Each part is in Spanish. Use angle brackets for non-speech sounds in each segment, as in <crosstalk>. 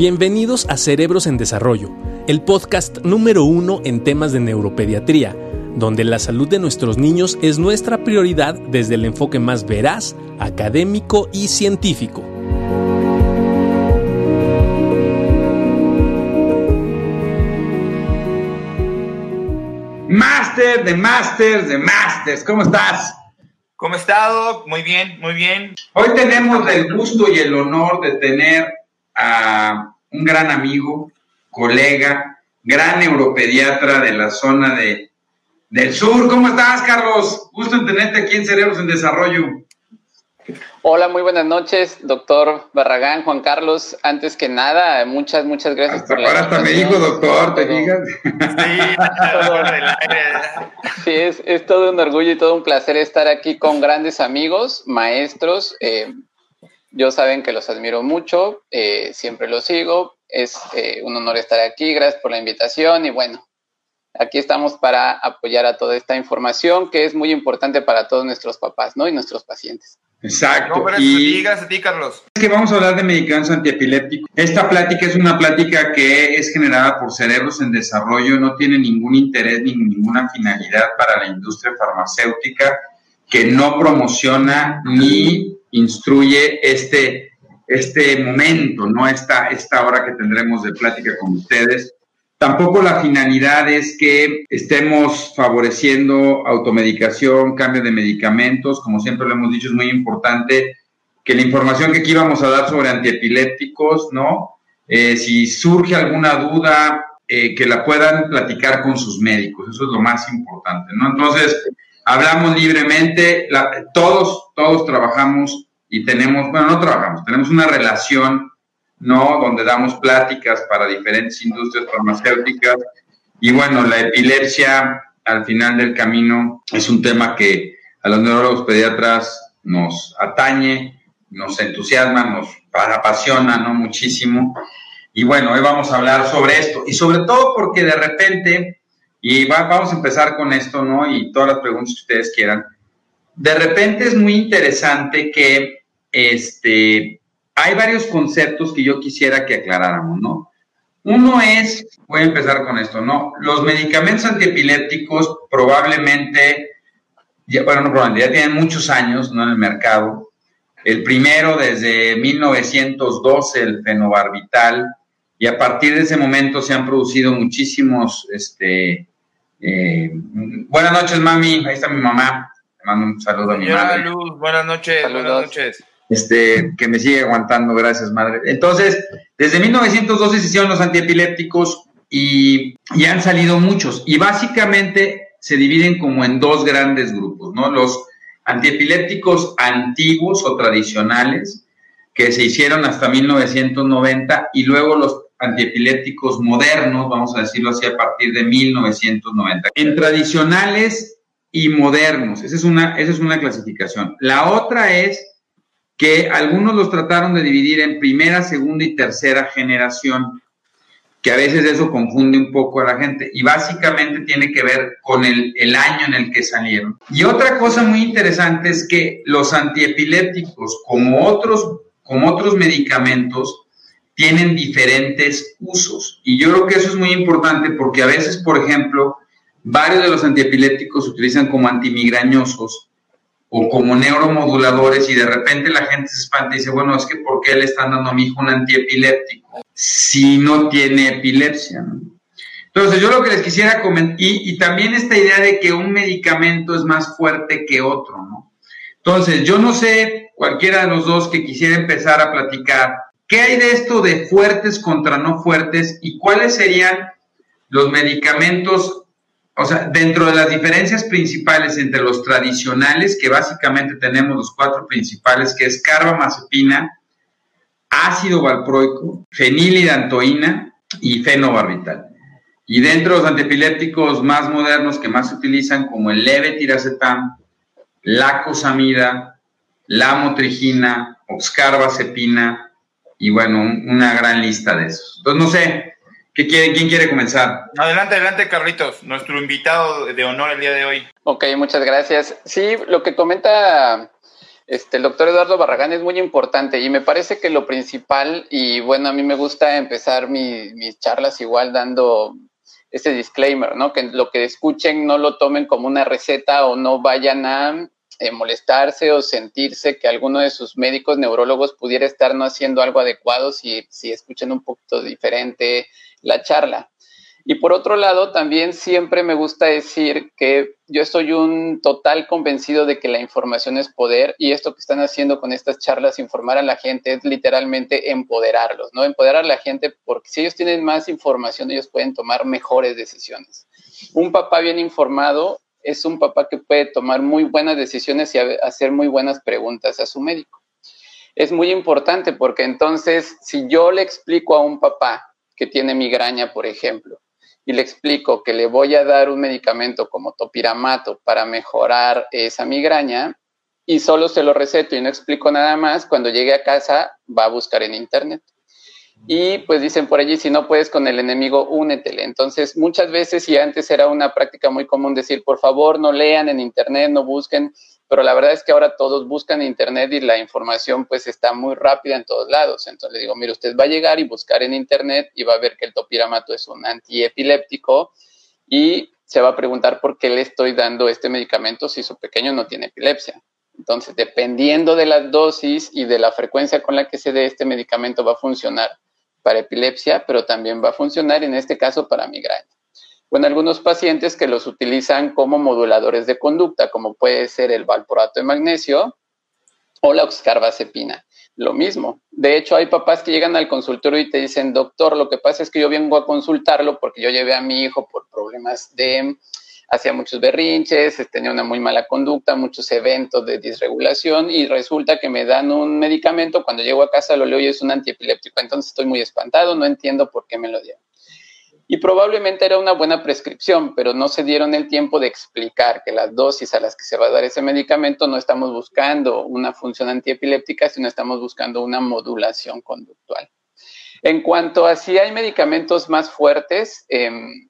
Bienvenidos a Cerebros en Desarrollo, el podcast número uno en temas de neuropediatría, donde la salud de nuestros niños es nuestra prioridad desde el enfoque más veraz, académico y científico. Master de Masters de Masters, ¿cómo estás? ¿Cómo estado? Muy bien, muy bien. Hoy tenemos el gusto y el honor de tener a un gran amigo, colega, gran neuropediatra de la zona de, del sur. ¿Cómo estás, Carlos? Gusto en tenerte aquí en Cerebros en Desarrollo. Hola, muy buenas noches, doctor Barragán, Juan Carlos. Antes que nada, muchas, muchas gracias por la Ahora hasta me dijo doctor, te digas. Sí, sí es, es, todo un orgullo y todo un placer estar aquí con grandes amigos, maestros. Eh, yo saben que los admiro mucho, eh, siempre los sigo. Es eh, un honor estar aquí. Gracias por la invitación y bueno, aquí estamos para apoyar a toda esta información que es muy importante para todos nuestros papás, ¿no? Y nuestros pacientes. Exacto. No, y gracias a ti, Carlos. Es que vamos a hablar de medicamentos antiepilépticos. Esta plática es una plática que es generada por cerebros en desarrollo, no tiene ningún interés ni ninguna finalidad para la industria farmacéutica, que no promociona ni instruye este, este momento, ¿no? Esta, esta hora que tendremos de plática con ustedes. Tampoco la finalidad es que estemos favoreciendo automedicación, cambio de medicamentos. Como siempre lo hemos dicho, es muy importante que la información que aquí vamos a dar sobre antiepilépticos, ¿no? Eh, si surge alguna duda, eh, que la puedan platicar con sus médicos. Eso es lo más importante, ¿no? Entonces, hablamos libremente, todos, todos trabajamos y tenemos, bueno, no trabajamos, tenemos una relación ¿no? Donde damos pláticas para diferentes industrias farmacéuticas. Y bueno, la epilepsia al final del camino es un tema que a los neurólogos pediatras nos atañe, nos entusiasma, nos apasiona, ¿no? Muchísimo. Y bueno, hoy vamos a hablar sobre esto. Y sobre todo porque de repente, y vamos a empezar con esto, ¿no? Y todas las preguntas que ustedes quieran. De repente es muy interesante que este, hay varios conceptos que yo quisiera que aclaráramos, ¿no? Uno es, voy a empezar con esto, ¿no? Los medicamentos antiepilépticos probablemente, ya, bueno, no probablemente, ya tienen muchos años, ¿no? En el mercado. El primero desde 1912, el fenobarbital, y a partir de ese momento se han producido muchísimos, este, eh, buenas noches, mami, ahí está mi mamá, le mando un saludo a mi madre. Luz, buenas noches, buenas noches este, que me sigue aguantando, gracias madre. Entonces, desde 1912 se hicieron los antiepilépticos y, y han salido muchos y básicamente se dividen como en dos grandes grupos, ¿no? Los antiepilépticos antiguos o tradicionales, que se hicieron hasta 1990, y luego los antiepilépticos modernos, vamos a decirlo así, a partir de 1990. En tradicionales y modernos, esa es una, esa es una clasificación. La otra es que algunos los trataron de dividir en primera, segunda y tercera generación, que a veces eso confunde un poco a la gente y básicamente tiene que ver con el, año en el que salieron. Y otra cosa muy interesante es que los antiepilépticos, como otros, como otros medicamentos, tienen diferentes usos. Y yo creo que eso es muy importante porque a veces, por ejemplo, varios de los antiepilépticos se utilizan como antimigrañosos o como neuromoduladores y de repente la gente se espanta y dice, bueno, es que ¿por qué le están dando a mi hijo un antiepiléptico si no tiene epilepsia? Entonces, yo lo que les quisiera comentar, y, y, también esta idea de que un medicamento es más fuerte que otro, ¿no? Entonces, yo no sé, cualquiera de los dos que quisiera empezar a platicar, ¿qué hay de esto de fuertes contra no fuertes y cuáles serían los medicamentos o sea, dentro de las diferencias principales entre los tradicionales, que básicamente tenemos los cuatro principales, que es carbamazepina, ácido valproico, fenilidantoína y fenobarbital. Y dentro de los antiepilépticos más modernos que más se utilizan, como el levetiracetam, la cosamida, la motrigina, oxcarbazepina y bueno, una gran lista de esos. Entonces, no sé, ¿Quién quiere comenzar? Adelante, adelante, Carlitos, nuestro invitado de honor el día de hoy. Ok, muchas gracias. Sí, lo que comenta Este, el doctor Eduardo Barragán es muy importante y me parece que lo principal, y bueno, a mí me gusta empezar mis charlas igual dando ese disclaimer, ¿no? Que lo que escuchen no lo tomen como una receta o no vayan a eh, molestarse o sentirse que alguno de sus médicos neurólogos pudiera estar no haciendo algo adecuado si, si escuchan un poquito diferente la charla. Y por otro lado, también siempre me gusta decir que yo estoy un total convencido de que la información es poder y esto que están haciendo con estas charlas, informar a la gente, es literalmente empoderarlos, ¿no? Empoderar a la gente porque si ellos tienen más información, ellos pueden tomar mejores decisiones. Un papá bien informado es un papá que puede tomar muy buenas decisiones y hacer muy buenas preguntas a su médico. Es muy importante porque entonces, si yo le explico a un papá que tiene migraña, por ejemplo, y le explico que le voy a dar un medicamento como topiramato para mejorar esa migraña y solo se lo receto y no explico nada más, cuando llegue a casa va a buscar en internet. Y pues dicen por allí, si no puedes con el enemigo, únetele. Entonces, muchas veces, y antes era una práctica muy común decir, por favor, no lean en internet, no busquen, pero la verdad es que ahora todos buscan internet y la información pues está muy rápida en todos lados. Entonces le digo, mire, usted va a llegar y buscar en internet y va a ver que el topiramato es un antiepiléptico y se va a preguntar por qué le estoy dando este medicamento si su pequeño no tiene epilepsia. Entonces, dependiendo de la dosis y de la frecuencia con la que se dé este medicamento va a funcionar para epilepsia, pero también va a funcionar en este caso para migraña en algunos pacientes que los utilizan como moduladores de conducta, como puede ser el valproato de magnesio o la oxcarbazepina. Lo mismo. De hecho, hay papás que llegan al consultorio y te dicen, doctor, lo que pasa es que yo vengo a consultarlo porque yo llevé a mi hijo por problemas de, hacía muchos berrinches, tenía una muy mala conducta, muchos eventos de disregulación y resulta que me dan un medicamento, cuando llego a casa lo leo y es un antiepiléptico, entonces estoy muy espantado, no entiendo por qué me lo dieron. Y probablemente era una buena prescripción, pero no se dieron el tiempo de explicar que las dosis a las que se va a dar ese medicamento no estamos buscando una función antiepiléptica, sino estamos buscando una modulación conductual. En cuanto a si hay medicamentos más fuertes, em,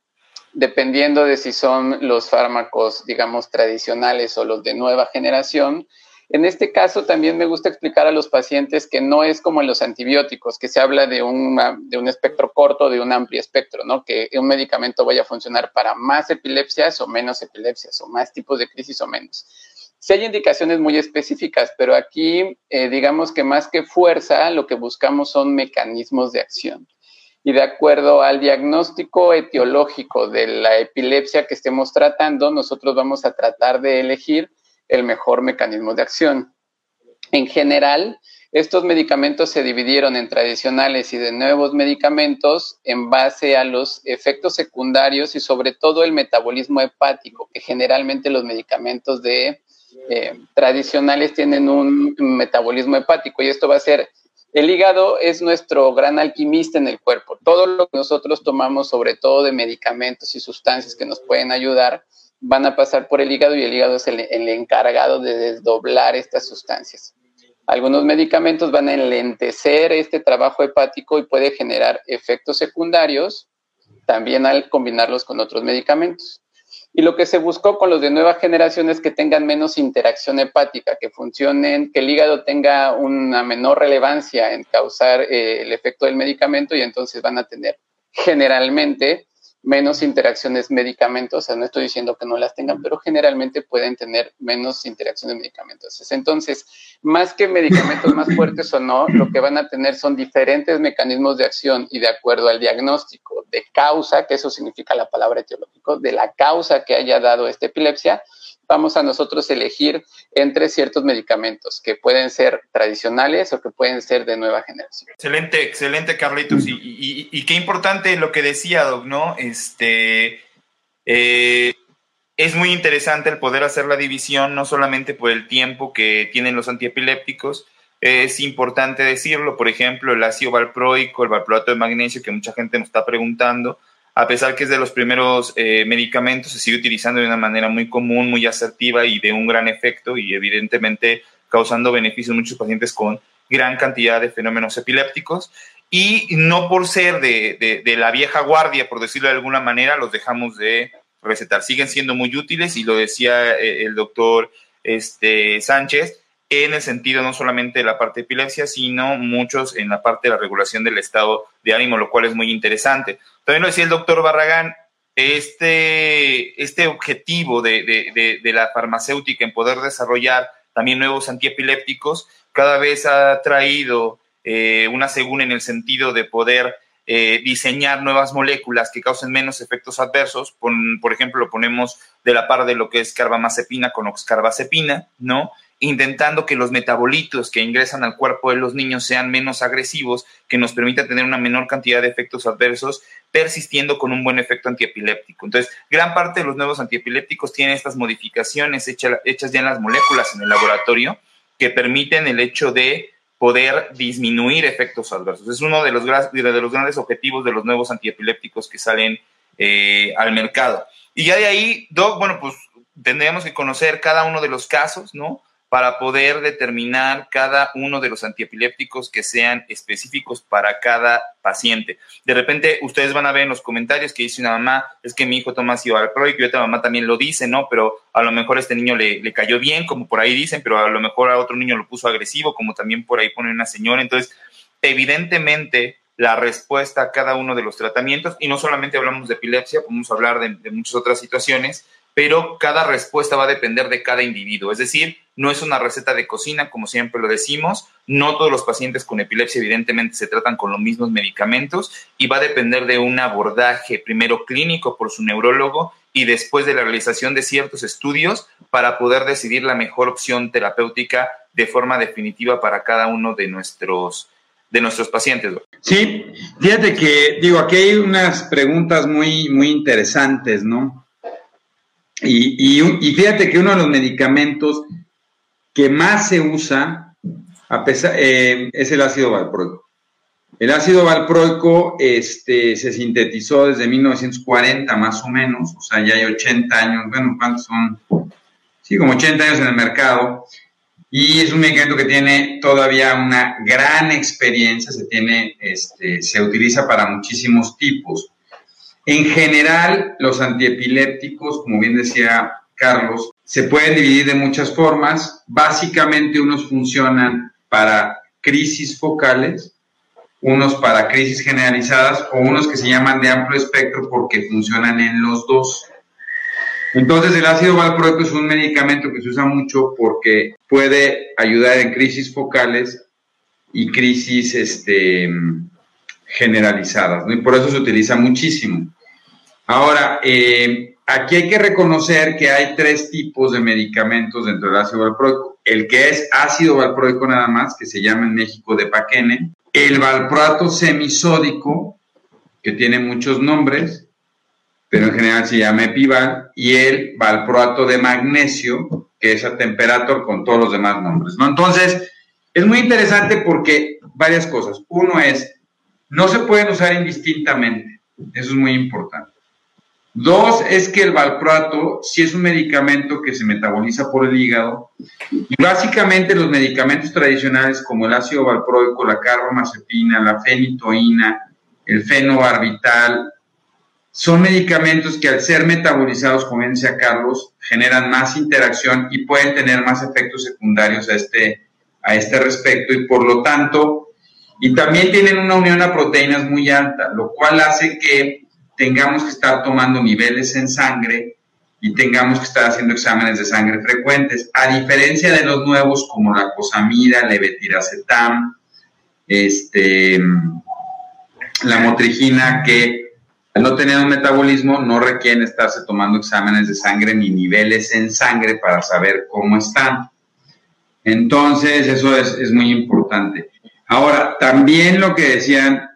dependiendo de si son los fármacos, digamos, tradicionales o los de nueva generación, en este caso, también me gusta explicar a los pacientes que no es como en los antibióticos, que se habla de, de un espectro corto, de un amplio espectro, ¿no? Que un medicamento vaya a funcionar para más epilepsias o menos epilepsias, o más tipos de crisis o menos. Sí hay indicaciones muy específicas, pero aquí, eh, digamos que más que fuerza, lo que buscamos son mecanismos de acción. Y de acuerdo al diagnóstico etiológico de la epilepsia que estemos tratando, nosotros vamos a tratar de elegir el mejor mecanismo de acción. En general, estos medicamentos se dividieron en tradicionales y de nuevos medicamentos en base a los efectos secundarios y sobre todo el metabolismo hepático, que generalmente los medicamentos de eh, tradicionales tienen un metabolismo hepático y esto va a ser el hígado es nuestro gran alquimista en el cuerpo. Todo lo que nosotros tomamos, sobre todo de medicamentos y sustancias que nos pueden ayudar, van a pasar por el hígado y el hígado es el, encargado de desdoblar estas sustancias. Algunos medicamentos van a enlentecer este trabajo hepático y puede generar efectos secundarios también al combinarlos con otros medicamentos. Y lo que se buscó con los de nueva generación es que tengan menos interacción hepática, que funcionen, que el hígado tenga una menor relevancia en causar eh, el efecto del medicamento y entonces van a tener generalmente menos interacciones medicamentos, o sea, no estoy diciendo que no las tengan, pero generalmente pueden tener menos interacciones medicamentos. Entonces, más que medicamentos más fuertes o no, lo que van a tener son diferentes mecanismos de acción y de acuerdo al diagnóstico de causa, que eso significa la palabra etiológico, de la causa que haya dado esta epilepsia, vamos a nosotros elegir entre ciertos medicamentos que pueden ser tradicionales o que pueden ser de nueva generación. Excelente, excelente, Carlitos. Y, qué importante lo que decía, Doc, ¿no? Este, eh, es muy interesante el poder hacer la división, no solamente por el tiempo que tienen los antiepilépticos, es importante decirlo, por ejemplo, el ácido valproico, el valproato de magnesio, que mucha gente nos está preguntando, a pesar que es de los primeros eh, medicamentos, se sigue utilizando de una manera muy común, muy asertiva y de un gran efecto y evidentemente causando beneficios a muchos pacientes con gran cantidad de fenómenos epilépticos. Y no por ser de, la vieja guardia, por decirlo de alguna manera, los dejamos de recetar. Siguen siendo muy útiles y lo decía eh, el doctor este, Sánchez, en el sentido no solamente de la parte de epilepsia, sino muchos en la parte de la regulación del estado de ánimo, lo cual es muy interesante. También lo decía el doctor Barragán, este, este objetivo de, la farmacéutica en poder desarrollar también nuevos antiepilépticos cada vez ha traído eh, una según en el sentido de poder eh, diseñar nuevas moléculas que causen menos efectos adversos. Por, ejemplo, lo ponemos de la par de lo que es carbamazepina con oxcarbazepina, ¿no? Intentando que los metabolitos que ingresan al cuerpo de los niños sean menos agresivos, que nos permita tener una menor cantidad de efectos adversos, persistiendo con un buen efecto antiepiléptico. Entonces, gran parte de los nuevos antiepilépticos tienen estas modificaciones hechas ya en las moléculas en el laboratorio que permiten el hecho de poder disminuir efectos adversos. Es uno de los, de los grandes objetivos de los nuevos antiepilépticos que salen eh, al mercado. Y ya de ahí, Doc, bueno, pues tendríamos que conocer cada uno de los casos, ¿no? Para poder determinar cada uno de los antiepilépticos que sean específicos para cada paciente. De repente, ustedes van a ver en los comentarios que dice una mamá, es que mi hijo toma ácido valproico y otra mamá también lo dice, ¿no? Pero a lo mejor este niño le, le, cayó bien, como por ahí dicen, pero a lo mejor a otro niño lo puso agresivo, como también por ahí pone una señora. Entonces, evidentemente, la respuesta a cada uno de los tratamientos, y no solamente hablamos de epilepsia, podemos hablar de, de muchas otras situaciones, pero cada respuesta va a depender de cada individuo. Es decir, no es una receta de cocina, como siempre lo decimos. No todos los pacientes con epilepsia, evidentemente, se tratan con los mismos medicamentos y va a depender de un abordaje primero clínico por su neurólogo y después de la realización de ciertos estudios para poder decidir la mejor opción terapéutica de forma definitiva para cada uno de nuestros de nuestros pacientes. Sí, fíjate que digo, aquí hay unas preguntas muy muy interesantes, ¿no? Y, y, fíjate que uno de los medicamentos que más se usa a pesar, eh, es el ácido valproico. El ácido valproico este, se sintetizó desde 1940 más o menos, o sea, ya hay 80 años, bueno, ¿cuántos son? Sí, como 80 años en el mercado. Y es un medicamento que tiene todavía una gran experiencia, se, tiene, este, se utiliza para muchísimos tipos. En general, los antiepilépticos, como bien decía Carlos, se pueden dividir de muchas formas. Básicamente unos funcionan para crisis focales, unos para crisis generalizadas o unos que se llaman de amplio espectro porque funcionan en los dos. Entonces el ácido valproico es un medicamento que se usa mucho porque puede ayudar en crisis focales y crisis este, generalizadas, ¿no? y por eso se utiliza muchísimo. Ahora, eh, aquí hay que reconocer que hay tres tipos de medicamentos dentro del ácido valproico. El que es ácido valproico nada más, que se llama en México de paquene, el valproato semisódico, que tiene muchos nombres, pero en general se llama epival, y el valproato de magnesio, que es a temperatura con todos los demás nombres, ¿no? Entonces, es muy interesante porque varias cosas. Uno es, no se pueden usar indistintamente, eso es muy importante. Dos es que el valproato sí es un medicamento que se metaboliza por el hígado. Y básicamente los medicamentos tradicionales como el ácido valproico, la carbamazepina, la fenitoína, el fenobarbital, son medicamentos que al ser metabolizados, como decía Carlos, generan más interacción y pueden tener más efectos secundarios a este, a este respecto. Y por lo tanto, y también tienen una unión a proteínas muy alta, lo cual hace que tengamos que estar tomando niveles en sangre y tengamos que estar haciendo exámenes de sangre frecuentes, a diferencia de los nuevos como la cosamida, levetiracetam, este, la motrigina, que al no tener un metabolismo no requieren estarse tomando exámenes de sangre ni niveles en sangre para saber cómo están. Entonces, eso es, es muy importante. Ahora, también lo que decían,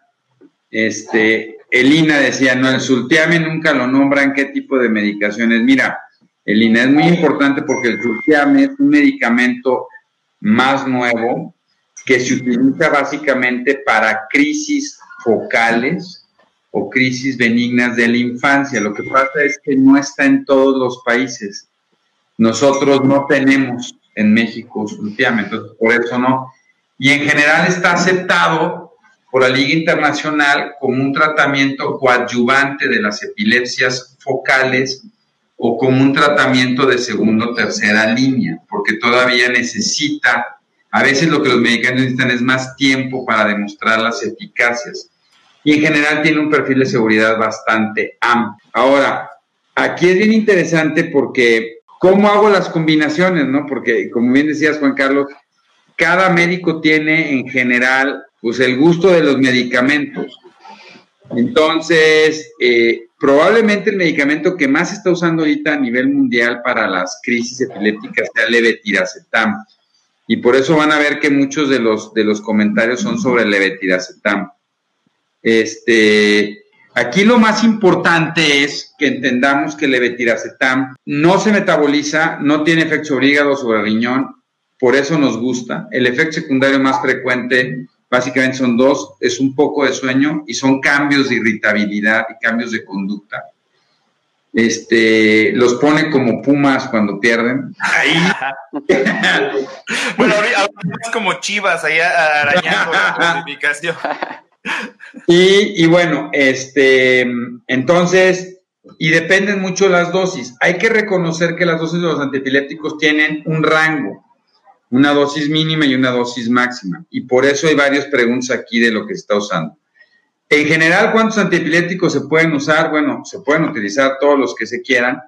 este, Elina decía, no, el sultiame nunca lo nombran, ¿qué tipo de medicaciones? Mira, Elina, es muy importante porque el sultiame es un medicamento más nuevo que se utiliza básicamente para crisis focales o crisis benignas de la infancia. Lo que pasa es que no está en todos los países. Nosotros no tenemos en México sultiame, entonces por eso no. Y en general está aceptado por la Liga Internacional como un tratamiento coadyuvante de las epilepsias focales o como un tratamiento de segunda o tercera línea, porque todavía necesita, a veces lo que los medicamentos necesitan es más tiempo para demostrar las eficacias. Y en general tiene un perfil de seguridad bastante amplio. Ahora, aquí es bien interesante porque cómo hago las combinaciones, ¿no? Porque como bien decías, Juan Carlos, cada médico tiene en general pues el gusto de los medicamentos. Entonces, eh, probablemente el medicamento que más se está usando ahorita a nivel mundial para las crisis epilépticas sea levetiracetam. Y por eso van a ver que muchos de los, de los comentarios son sobre levetiracetam. Este, aquí lo más importante es que entendamos que levetiracetam no se metaboliza, no tiene efecto sobre hígado, sobre riñón, por eso nos gusta. El efecto secundario más frecuente básicamente son dos, es un poco de sueño y son cambios de irritabilidad y cambios de conducta. Este, los pone como pumas cuando pierden. Ahí. <laughs> bueno, ahora es como chivas ahí arañando la clasificación. Y, y bueno, este, entonces, y dependen mucho las dosis. Hay que reconocer que las dosis de los antiepilépticos tienen un rango una dosis mínima y una dosis máxima. Y por eso hay varias preguntas aquí de lo que se está usando. En general, ¿cuántos antiepilépticos se pueden usar? Bueno, se pueden utilizar todos los que se quieran,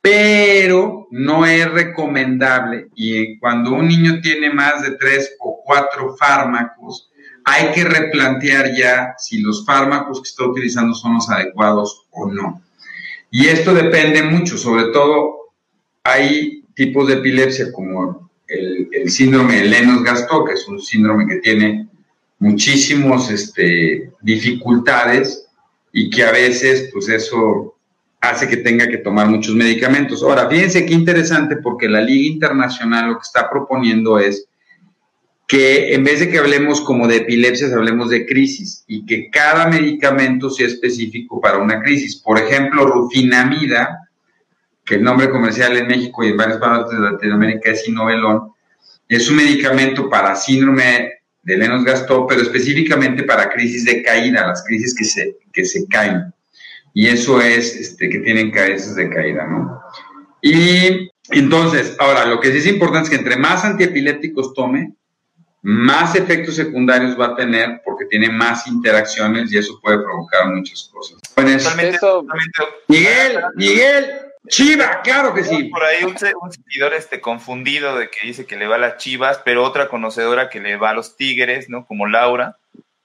pero no es recomendable. Y cuando un niño tiene más de tres o cuatro fármacos, hay que replantear ya si los fármacos que está utilizando son los adecuados o no. Y esto depende mucho, sobre todo hay tipos de epilepsia como el, síndrome de Lennox-Gastaut, que es un síndrome que tiene muchísimas este, dificultades y que a veces, pues eso hace que tenga que tomar muchos medicamentos. Ahora, fíjense qué interesante porque la Liga Internacional lo que está proponiendo es que en vez de que hablemos como de epilepsias, hablemos de crisis y que cada medicamento sea específico para una crisis. Por ejemplo, rufinamida que el nombre comercial en México y en varias partes de Latinoamérica es Inovelón, es un medicamento para síndrome de Lennox-Gastaut, pero específicamente para crisis de caída, las crisis que se, que se caen. Y eso es este, que tienen cabezas de caída, ¿no? Y entonces, ahora, lo que sí es importante es que entre más antiepilépticos tome, más efectos secundarios va a tener porque tiene más interacciones y eso puede provocar muchas cosas. Miguel, Miguel, Chiva, claro que sí. Por ahí un, seguidor este confundido de que dice que le va a las Chivas, pero otra conocedora que le va a los Tigres, ¿no? Como Laura.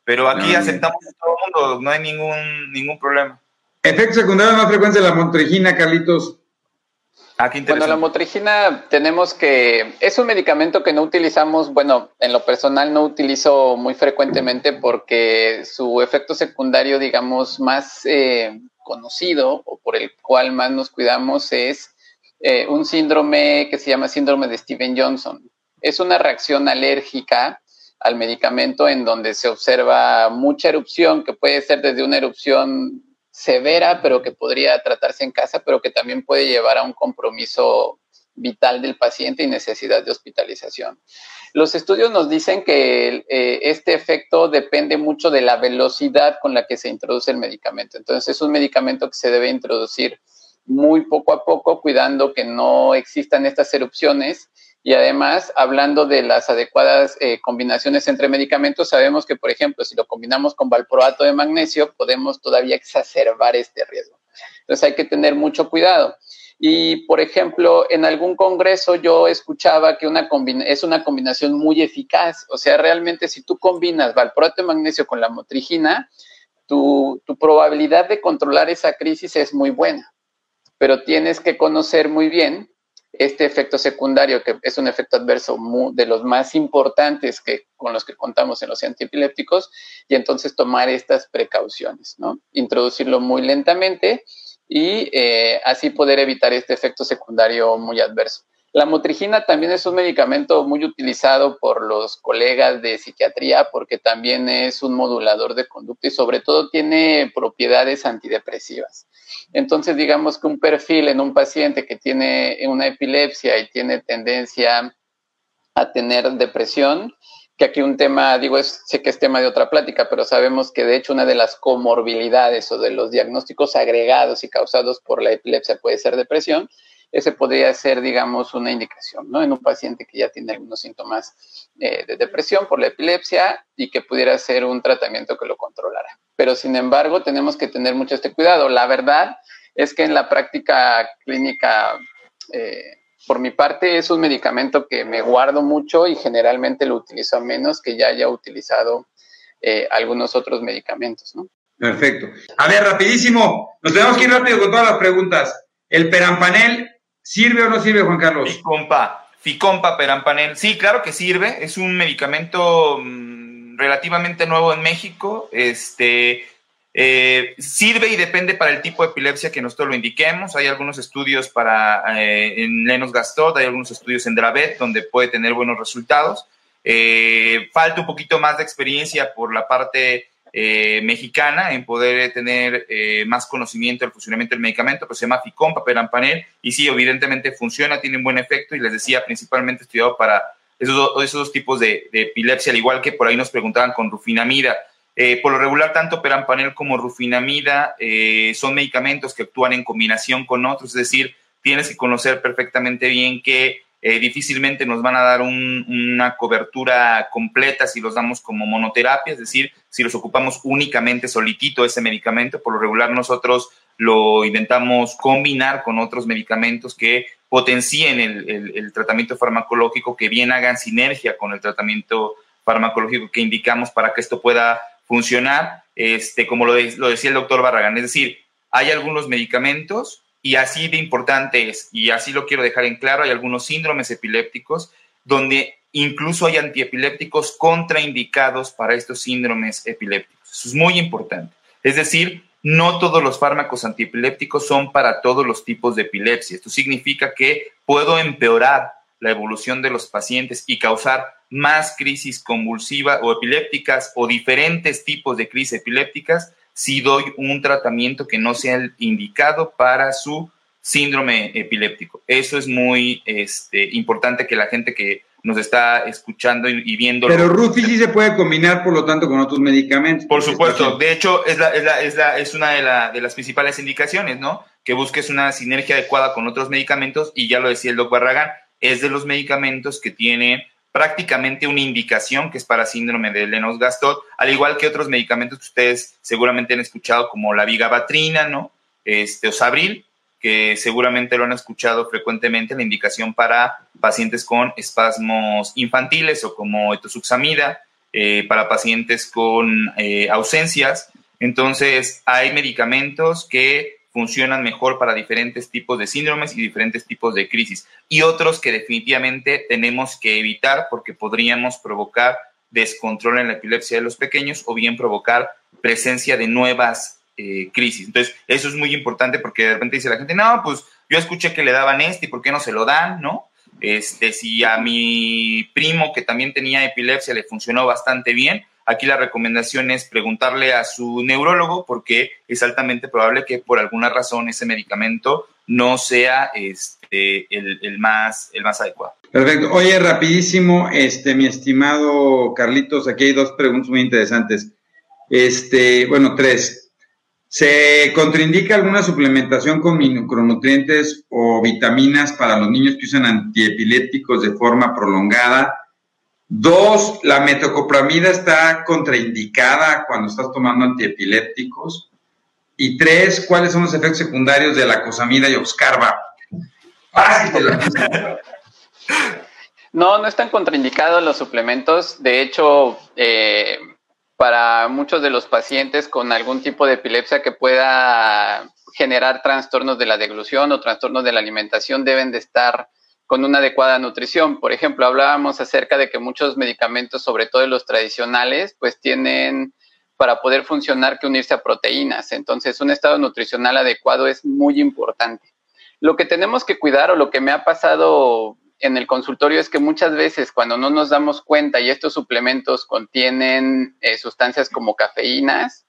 Pero aquí ah, aceptamos a todo el mundo, no hay ningún, ningún problema. Efecto secundario más frecuente de la motrigina, Carlitos. Ah, bueno, la motrigina tenemos que, es un medicamento que no utilizamos, bueno, en lo personal no utilizo muy frecuentemente porque su efecto secundario, digamos, más eh, conocido o por el cual más nos cuidamos es eh, un síndrome que se llama síndrome de Steven Johnson. Es una reacción alérgica al medicamento en donde se observa mucha erupción, que puede ser desde una erupción severa, pero que podría tratarse en casa, pero que también puede llevar a un compromiso vital del paciente y necesidad de hospitalización. Los estudios nos dicen que eh, este efecto depende mucho de la velocidad con la que se introduce el medicamento. Entonces es un medicamento que se debe introducir muy poco a poco, cuidando que no existan estas erupciones. Y además, hablando de las adecuadas eh, combinaciones entre medicamentos, sabemos que, por ejemplo, si lo combinamos con valproato de magnesio, podemos todavía exacerbar este riesgo. Entonces hay que tener mucho cuidado. Y, por ejemplo, en algún congreso yo escuchaba que una es una combinación muy eficaz. O sea, realmente si tú combinas valproato magnesio con la motrigina, tu, tu probabilidad de controlar esa crisis es muy buena. Pero tienes que conocer muy bien este efecto secundario, que es un efecto adverso de los más importantes que, con los que contamos en los antiepilépticos, y entonces tomar estas precauciones, ¿no? Introducirlo muy lentamente y eh, así poder evitar este efecto secundario muy adverso. La motrigina también es un medicamento muy utilizado por los colegas de psiquiatría porque también es un modulador de conducta y sobre todo tiene propiedades antidepresivas. Entonces, digamos que un perfil en un paciente que tiene una epilepsia y tiene tendencia a tener depresión, que aquí un tema, digo, es, sé que es tema de otra plática, pero sabemos que de hecho una de las comorbilidades o de los diagnósticos agregados y causados por la epilepsia puede ser depresión, ese podría ser, digamos, una indicación, ¿no? En un paciente que ya tiene algunos síntomas eh, de depresión por la epilepsia y que pudiera ser un tratamiento que lo controlara. Pero, sin embargo, tenemos que tener mucho este cuidado. La verdad es que en la práctica clínica, eh, por mi parte, es un medicamento que me guardo mucho y generalmente lo utilizo menos que ya haya utilizado eh, algunos otros medicamentos, ¿no? Perfecto. A ver, rapidísimo, nos tenemos que ir rápido con todas las preguntas. ¿El perampanel sirve o no sirve, Juan Carlos? Ficompa, Ficompa perampanel. Sí, claro que sirve. Es un medicamento mm, relativamente nuevo en México. Este, eh, sirve y depende para el tipo de epilepsia que nosotros lo indiquemos. Hay algunos estudios para eh, en Lennox-Gastaut, hay algunos estudios en Dravet donde puede tener buenos resultados. Eh, falta un poquito más de experiencia por la parte mexicana en poder tener más conocimiento del funcionamiento del medicamento, pero se llama Ficompa Perampanel y sí, evidentemente funciona, tiene un buen efecto y les decía, principalmente estudiado para esos, esos dos tipos de, de epilepsia, al igual que por ahí nos preguntaban con rufinamida eh, por lo regular, tanto perampanel como rufinamida eh, son medicamentos que actúan en combinación con otros, es decir, tienes que conocer perfectamente bien que eh, difícilmente nos van a dar una cobertura completa si los damos como monoterapia, es decir, si los ocupamos únicamente solitito ese medicamento, por lo regular nosotros lo intentamos combinar con otros medicamentos que potencien el tratamiento farmacológico, que bien hagan sinergia con el tratamiento farmacológico que indicamos para que esto pueda funcionar, este, como lo, lo decía el doctor Barragán. Es decir, hay algunos medicamentos y así de importante es, y así lo quiero dejar en claro, hay algunos síndromes epilépticos donde incluso hay antiepilépticos contraindicados para estos síndromes epilépticos. Eso es muy importante. Es decir, no todos los fármacos antiepilépticos son para todos los tipos de epilepsia. Esto significa que puedo empeorar la evolución de los pacientes y causar más crisis convulsiva o epilépticas o diferentes tipos de crisis epilépticas si doy un tratamiento que no sea el indicado para su síndrome epiléptico. Eso es muy este, importante que la gente que nos está escuchando y, viendo. Pero Rufi sí se puede combinar, por lo tanto, con otros medicamentos. Por supuesto. De hecho, es, la, es, la, es, la, es una de, de, las principales indicaciones, ¿no? Que busques una sinergia adecuada con otros medicamentos y ya lo decía el doctor Barragán, es de los medicamentos que tiene prácticamente una indicación que es para síndrome de Lennox-Gastaut, al igual que otros medicamentos que ustedes seguramente han escuchado como la vigabatrina, ¿no? Este, o Sabril, que seguramente lo han escuchado frecuentemente, la indicación para pacientes con espasmos infantiles o como etosuxamida, eh, para pacientes con eh, ausencias. Entonces, hay medicamentos que funcionan mejor para diferentes tipos de síndromes y diferentes tipos de crisis. Y otros que definitivamente tenemos que evitar porque podríamos provocar descontrol en la epilepsia de los pequeños o bien provocar presencia de nuevas eh, crisis. Entonces, eso es muy importante porque de repente dice la gente, no, pues yo escuché que le daban este y ¿por qué no se lo dan? ¿No? Este, si a mi primo que también tenía epilepsia le funcionó bastante bien, Aquí la recomendación es preguntarle a su neurólogo porque es altamente probable que por alguna razón ese medicamento no sea este, el, más, el más adecuado. Perfecto. Oye, rapidísimo, este, mi estimado Carlitos, aquí hay dos preguntas muy interesantes. Este, bueno, tres. ¿Se contraindica alguna suplementación con micronutrientes o vitaminas para los niños que usan antiepilépticos de forma prolongada? Dos, la metocopramida está contraindicada cuando estás tomando antiepilépticos. Y tres, ¿cuáles son los efectos secundarios de la cosamida y Oxcarba? No, no están contraindicados los suplementos. De hecho, eh, para muchos de los pacientes con algún tipo de epilepsia que pueda generar trastornos de la deglución o trastornos de la alimentación deben de estar con una adecuada nutrición. Por ejemplo, hablábamos acerca de que muchos medicamentos, sobre todo los tradicionales, pues tienen para poder funcionar que unirse a proteínas. Entonces, un estado nutricional adecuado es muy importante. Lo que tenemos que cuidar o lo que me ha pasado en el consultorio es que muchas veces cuando no nos damos cuenta y estos suplementos contienen eh, sustancias como cafeínas,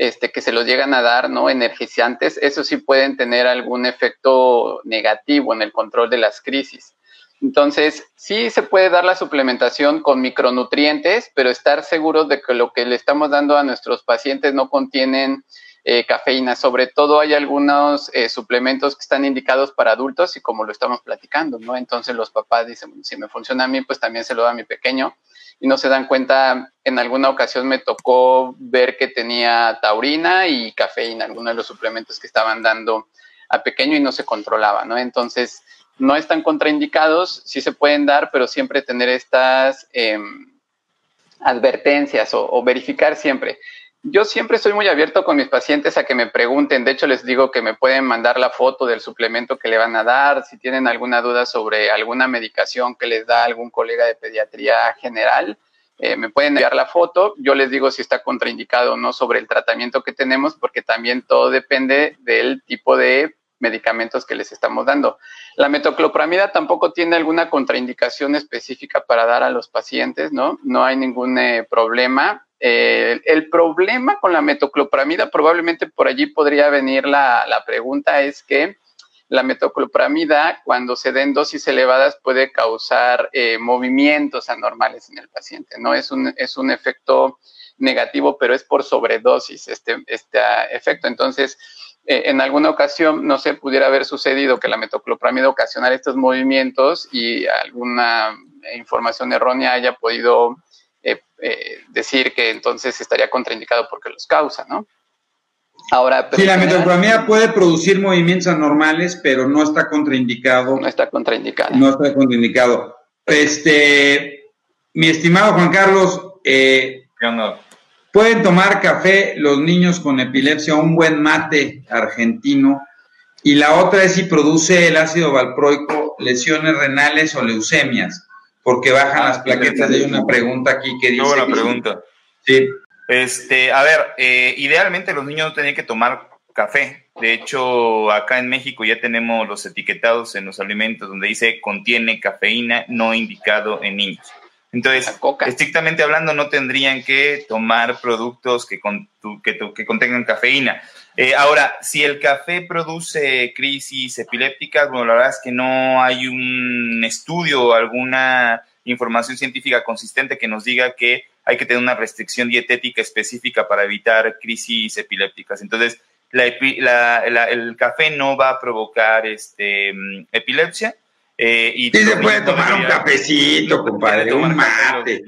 este, que se los llegan a dar, ¿no? Energizantes, eso sí pueden tener algún efecto negativo en el control de las crisis. Entonces, sí se puede dar la suplementación con micronutrientes, pero estar seguros de que lo que le estamos dando a nuestros pacientes no contienen eh, cafeína. Sobre todo hay algunos eh, suplementos que están indicados para adultos y como lo estamos platicando, ¿no? Entonces los papás dicen, si me funciona a mí, pues también se lo da a mi pequeño y no se dan cuenta. En alguna ocasión me tocó ver que tenía taurina y cafeína, algunos de los suplementos que estaban dando a pequeño y no se controlaba, ¿no? Entonces, no están contraindicados, sí se pueden dar, pero siempre tener estas em, advertencias o, verificar siempre. Yo siempre estoy muy abierto con mis pacientes a que me pregunten, de hecho les digo que me pueden mandar la foto del suplemento que le van a dar, si tienen alguna duda sobre alguna medicación que les da algún colega de pediatría general, eh, me pueden enviar la foto, yo les digo si está contraindicado o no sobre el tratamiento que tenemos, porque también todo depende del tipo de medicamentos que les estamos dando. La metoclopramida tampoco tiene alguna contraindicación específica para dar a los pacientes, ¿no? No hay ningún eh, problema. Eh, el problema con la metoclopramida, probablemente por allí podría venir la, pregunta, es que la metoclopramida, cuando se den dosis elevadas, puede causar eh, movimientos anormales en el paciente, ¿no? Es un, es un efecto negativo, pero es por sobredosis este, este efecto. Entonces, eh, en alguna ocasión, no sé, pudiera haber sucedido que la metoclopramida ocasionara estos movimientos y alguna información errónea haya podido eh, decir que entonces estaría contraindicado porque los causa, ¿no? Ahora, sí, la metoclopramida puede producir movimientos anormales, pero no está contraindicado. No está contraindicado. No está contraindicado. Este, mi estimado Juan Carlos, eh, Pueden tomar café los niños con epilepsia, un buen mate argentino. Y la otra es si produce el ácido valproico lesiones renales o leucemias, porque bajan las plaquetas. Hay una pregunta aquí que dice. Buena pregunta. Sí. Este, a ver, eh, idealmente los niños no tienen que tomar café. De hecho, acá en México ya tenemos los etiquetados en los alimentos donde dice contiene cafeína no indicado en niños. Entonces, estrictamente hablando, no tendrían que tomar productos que, que, contengan cafeína. Eh, ahora, si el café produce crisis epilépticas, bueno, la verdad es que no hay un estudio o alguna información científica consistente que nos diga que hay que tener una restricción dietética específica para evitar crisis epilépticas. Entonces, el café no va a provocar este, mm, epilepsia eh, y sí se puede tomar un cafecito, compadre, un mate.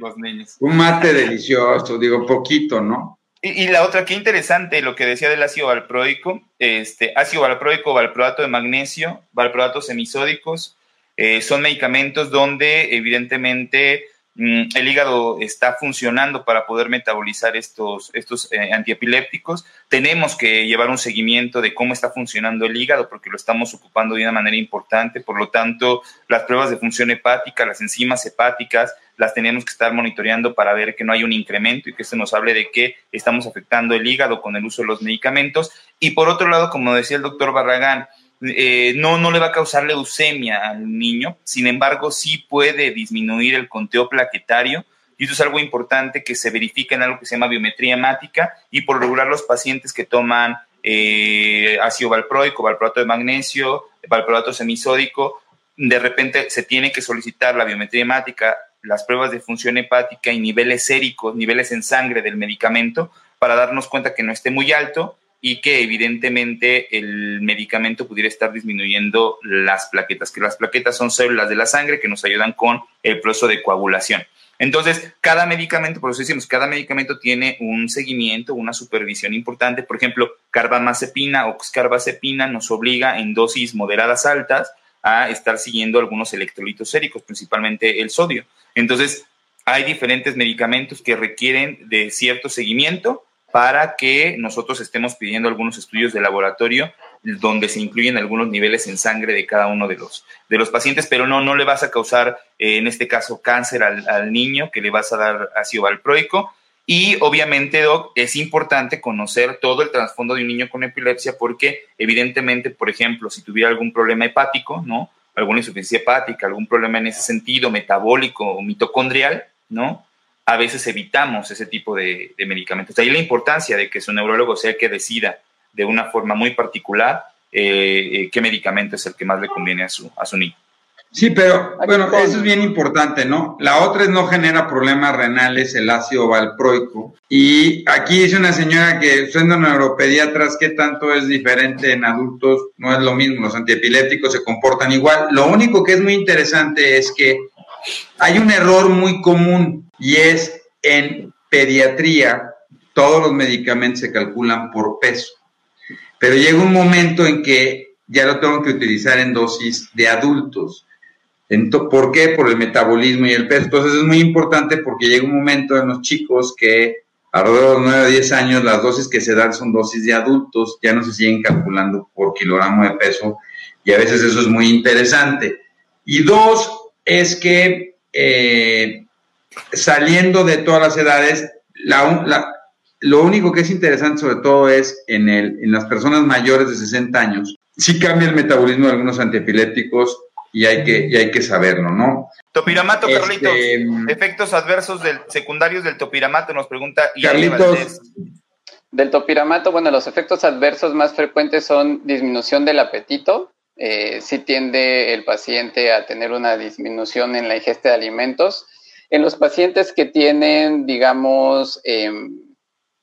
Un mate delicioso, digo, poquito, ¿no? Y, la otra, qué interesante lo que decía del ácido valproico, este, ácido valproico, valproato de magnesio, valproatos semisódicos, eh, son medicamentos donde evidentemente el hígado está funcionando para poder metabolizar estos, estos eh, antiepilépticos. Tenemos que llevar un seguimiento de cómo está funcionando el hígado porque lo estamos ocupando de una manera importante. Por lo tanto, las pruebas de función hepática, las enzimas hepáticas, las tenemos que estar monitoreando para ver que no hay un incremento y que esto nos hable de que estamos afectando el hígado con el uso de los medicamentos. Y por otro lado, como decía el doctor Barragán, eh, no, no le va a causar leucemia al niño, sin embargo, sí puede disminuir el conteo plaquetario. Y eso es algo importante que se verifica en algo que se llama biometría hemática y por regular los pacientes que toman eh, ácido valproico, valproato de magnesio, valproato semisódico, de repente se tiene que solicitar la biometría hemática, las pruebas de función hepática y niveles séricos, niveles en sangre del medicamento, para darnos cuenta que no esté muy alto y que evidentemente el medicamento pudiera estar disminuyendo las plaquetas, que las plaquetas son células de la sangre que nos ayudan con el proceso de coagulación. Entonces, cada medicamento, por eso decimos, cada medicamento tiene un seguimiento, una supervisión importante. Por ejemplo, carbamazepina o carbazepina nos obliga en dosis moderadas altas a estar siguiendo algunos electrolitos séricos, principalmente el sodio. Entonces, hay diferentes medicamentos que requieren de cierto seguimiento para que nosotros estemos pidiendo algunos estudios de laboratorio donde se incluyen algunos niveles en sangre de cada uno de los, de los pacientes, pero no, no le vas a causar, eh, en este caso, cáncer al, niño, que le vas a dar ácido valproico. Y obviamente, Doc, es importante conocer todo el trasfondo de un niño con epilepsia porque, evidentemente, por ejemplo, si tuviera algún problema hepático, ¿no? Alguna insuficiencia hepática, algún problema en ese sentido, metabólico o mitocondrial, ¿no? A veces evitamos ese tipo de, medicamentos. Ahí la importancia de que su neurólogo sea el que decida de una forma muy particular eh, eh, qué medicamento es el que más le conviene a su, a su niño. Sí, pero bueno, eso es bien importante, ¿no? La otra es no genera problemas renales el ácido valproico. Y aquí dice una señora que siendo neuropediatras, ¿qué tanto es diferente en adultos? No es lo mismo, los antiepilépticos se comportan igual. Lo único que es muy interesante es que hay un error muy común y es en pediatría todos los medicamentos se calculan por peso. Pero llega un momento en que ya lo tengo que utilizar en dosis de adultos. ¿Por qué? Por el metabolismo y el peso. Entonces es muy importante porque llega un momento en los chicos que alrededor de los 9 o 10 años las dosis que se dan son dosis de adultos, ya no se siguen calculando por kilogramo de peso y a veces eso es muy interesante. Y dos, es que eh, saliendo de todas las edades, lo único que es interesante sobre todo es en, el, en las personas mayores de 60 años, sí cambia el metabolismo de algunos antiepilépticos y hay que, y hay que saberlo, ¿no? Topiramato, este, Carlitos, efectos adversos del, secundarios del topiramato, nos pregunta Carlitos. Del topiramato, bueno, los efectos adversos más frecuentes son disminución del apetito, eh, si tiende el paciente a tener una disminución en la ingesta de alimentos. En los pacientes que tienen, digamos, em,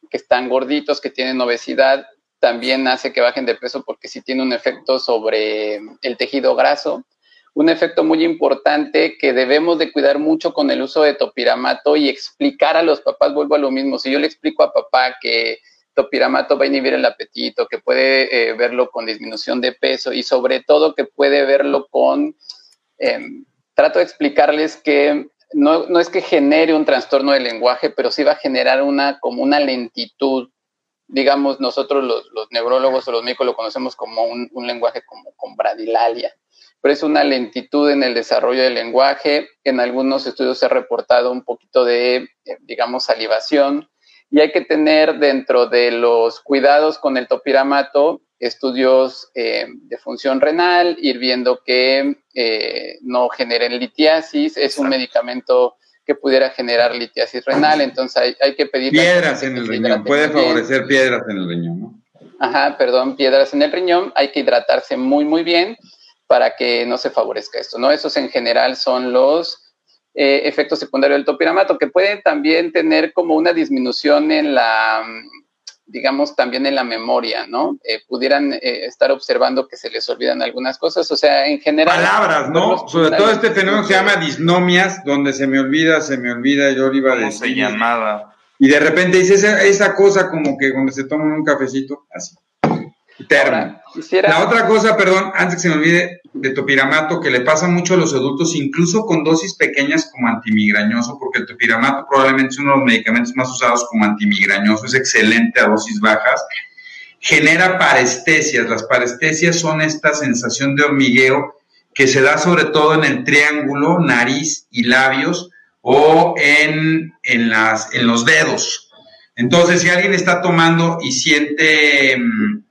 que están gorditos, que tienen obesidad, también hace que bajen de peso porque sí tiene un efecto sobre el tejido graso. Un efecto muy importante que debemos de cuidar mucho con el uso de topiramato y explicar a los papás, vuelvo a lo mismo, si yo le explico a papá que topiramato va a inhibir el apetito, que puede eh, verlo con disminución de peso y sobre todo que puede verlo con, em, trato de explicarles que no, no, es que genere un trastorno del lenguaje, pero sí va a generar una como una lentitud. Digamos, nosotros los, los neurólogos o los médicos lo conocemos como un, un lenguaje como con bradilalia pero es una lentitud en el desarrollo del lenguaje. En algunos estudios se ha reportado un poquito de, eh, digamos, salivación. Y hay que tener dentro de los cuidados con el topiramato estudios eh, de función renal, ir viendo que eh, no generen litiasis. Es un medicamento que pudiera generar litiasis renal, entonces hay, que pedir... Piedras en el riñón, puede favorecer piedras en el riñón, ¿no? Ajá, perdón, piedras en el riñón, hay que hidratarse muy, muy bien para que no se favorezca esto, ¿no? Esos en general son los eh, efectos secundarios del topiramato, que pueden también tener como una disminución en la, digamos, también en la memoria, ¿no? Eh, pudieran eh, estar observando que se les olvidan algunas cosas, o sea, en general... Palabras, ¿no? Sobre todo este fenómeno se llama disnomias, donde se me olvida, se me olvida, yo iba a decir... se llamaba? Y de repente dice esa, esa cosa como que cuando se toman un cafecito, así. La otra cosa, perdón, antes que se me olvide, de topiramato, que le pasa mucho a los adultos, incluso con dosis pequeñas como antimigrañoso, porque el topiramato probablemente es uno de los medicamentos más usados como antimigrañoso, es excelente a dosis bajas, genera parestesias. Las parestesias son esta sensación de hormigueo que se da sobre todo en el triángulo, nariz y labios o en, en, las, en los dedos. Entonces, si alguien está tomando y siente... Mm,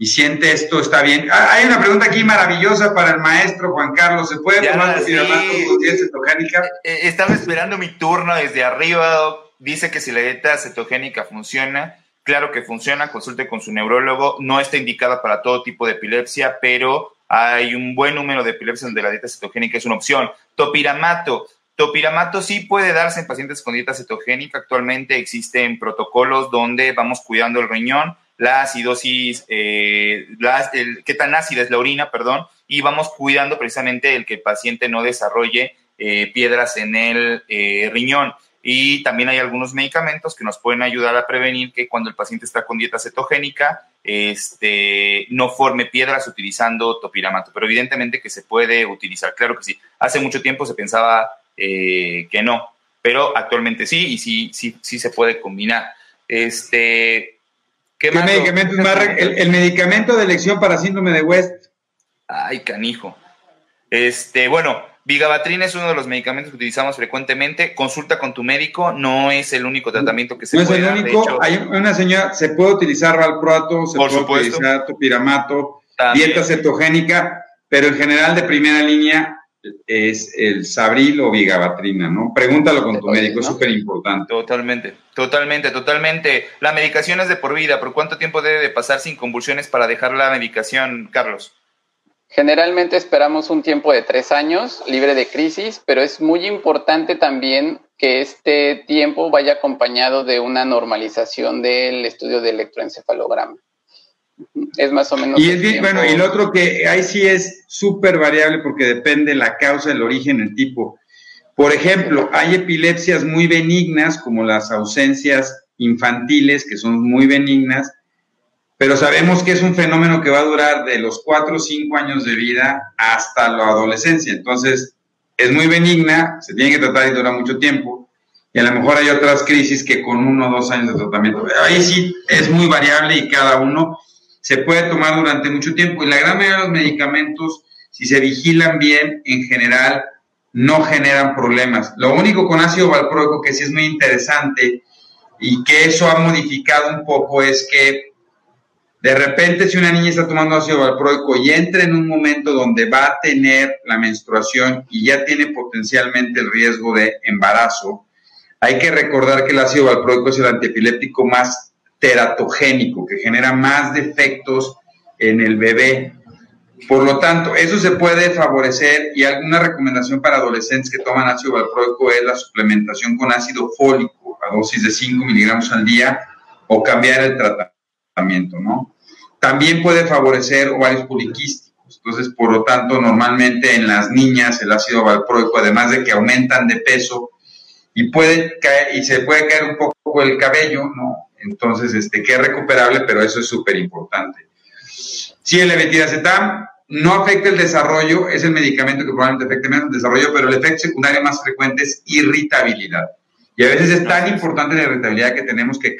y siente esto, está bien. Ah, hay una pregunta aquí maravillosa para el maestro Juan Carlos. ¿Se puede tomar sí. cetogénica? Eh, eh, estaba esperando mi turno desde arriba. Dice que si la dieta cetogénica funciona, claro que funciona, consulte con su neurólogo. No está indicada para todo tipo de epilepsia, pero hay un buen número de epilepsias donde la dieta cetogénica es una opción. Topiramato. Topiramato sí puede darse en pacientes con dieta cetogénica. Actualmente existen protocolos donde vamos cuidando el riñón la acidosis, eh, qué tan ácida es la orina, perdón, y vamos cuidando precisamente el que el paciente no desarrolle eh, piedras en el eh, riñón. Y también hay algunos medicamentos que nos pueden ayudar a prevenir que cuando el paciente está con dieta cetogénica, este, no forme piedras utilizando topiramato. Pero evidentemente que se puede utilizar, claro que sí. Hace mucho tiempo se pensaba que no, pero actualmente sí y sí, sí, sí se puede combinar. Este, ¿Qué, medicamento es más el, medicamento de elección para síndrome de West? Ay, canijo. Este, bueno, Vigabatrin es uno de los medicamentos que utilizamos frecuentemente. Consulta con tu médico, no es el único tratamiento que se puede No es el único, hay una señora, se puede utilizar valproato, se puede utilizar topiramato, dieta cetogénica, pero en general de primera línea es el Sabril o Vigabatrina, ¿no? Pregúntalo con tu médico, es súper importante. Totalmente, totalmente, totalmente. La medicación es de por vida. ¿Por cuánto tiempo debe de pasar sin convulsiones para dejar la medicación, Carlos? Generalmente esperamos un tiempo de tres años libre de crisis, pero es muy importante también que este tiempo vaya acompañado de una normalización del estudio de electroencefalograma. Es más o menos. Y es bueno, y el otro que ahí sí es súper variable porque depende la causa, el origen, el tipo. Por ejemplo, hay epilepsias muy benignas, como las ausencias infantiles, que son muy benignas, pero sabemos que es un fenómeno que va a durar de los 4 o 5 años de vida hasta la adolescencia. Entonces, es muy benigna, se tiene que tratar y dura mucho tiempo, y a lo mejor hay otras crisis que con uno o dos años de tratamiento. Ahí sí es muy variable y cada uno se puede tomar durante mucho tiempo. Y la gran mayoría de los medicamentos, si se vigilan bien, en general no generan problemas. Lo único con ácido valproico que sí es muy interesante y que eso ha modificado un poco es que de repente si una niña está tomando ácido valproico y entra en un momento donde va a tener la menstruación y ya tiene potencialmente el riesgo de embarazo, hay que recordar que el ácido valproico es el antiepiléptico más teratogénico, que genera más defectos en el bebé. Por lo tanto, eso se puede favorecer y alguna recomendación para adolescentes que toman ácido valproico es la suplementación con ácido fólico a dosis de 5 miligramos al día o cambiar el tratamiento, ¿no? También puede favorecer ovarios poliquísticos. Entonces, por lo tanto, normalmente en las niñas el ácido valproico, además de que aumentan de peso y puede caer, y se puede caer un poco el cabello, ¿no? Entonces, este, que es recuperable, pero eso es súper importante. Si el levetiracetam no afecta el desarrollo, es el medicamento que probablemente afecte menos el desarrollo, pero el efecto secundario más frecuente es irritabilidad. Y a veces es tan importante la irritabilidad que tenemos que,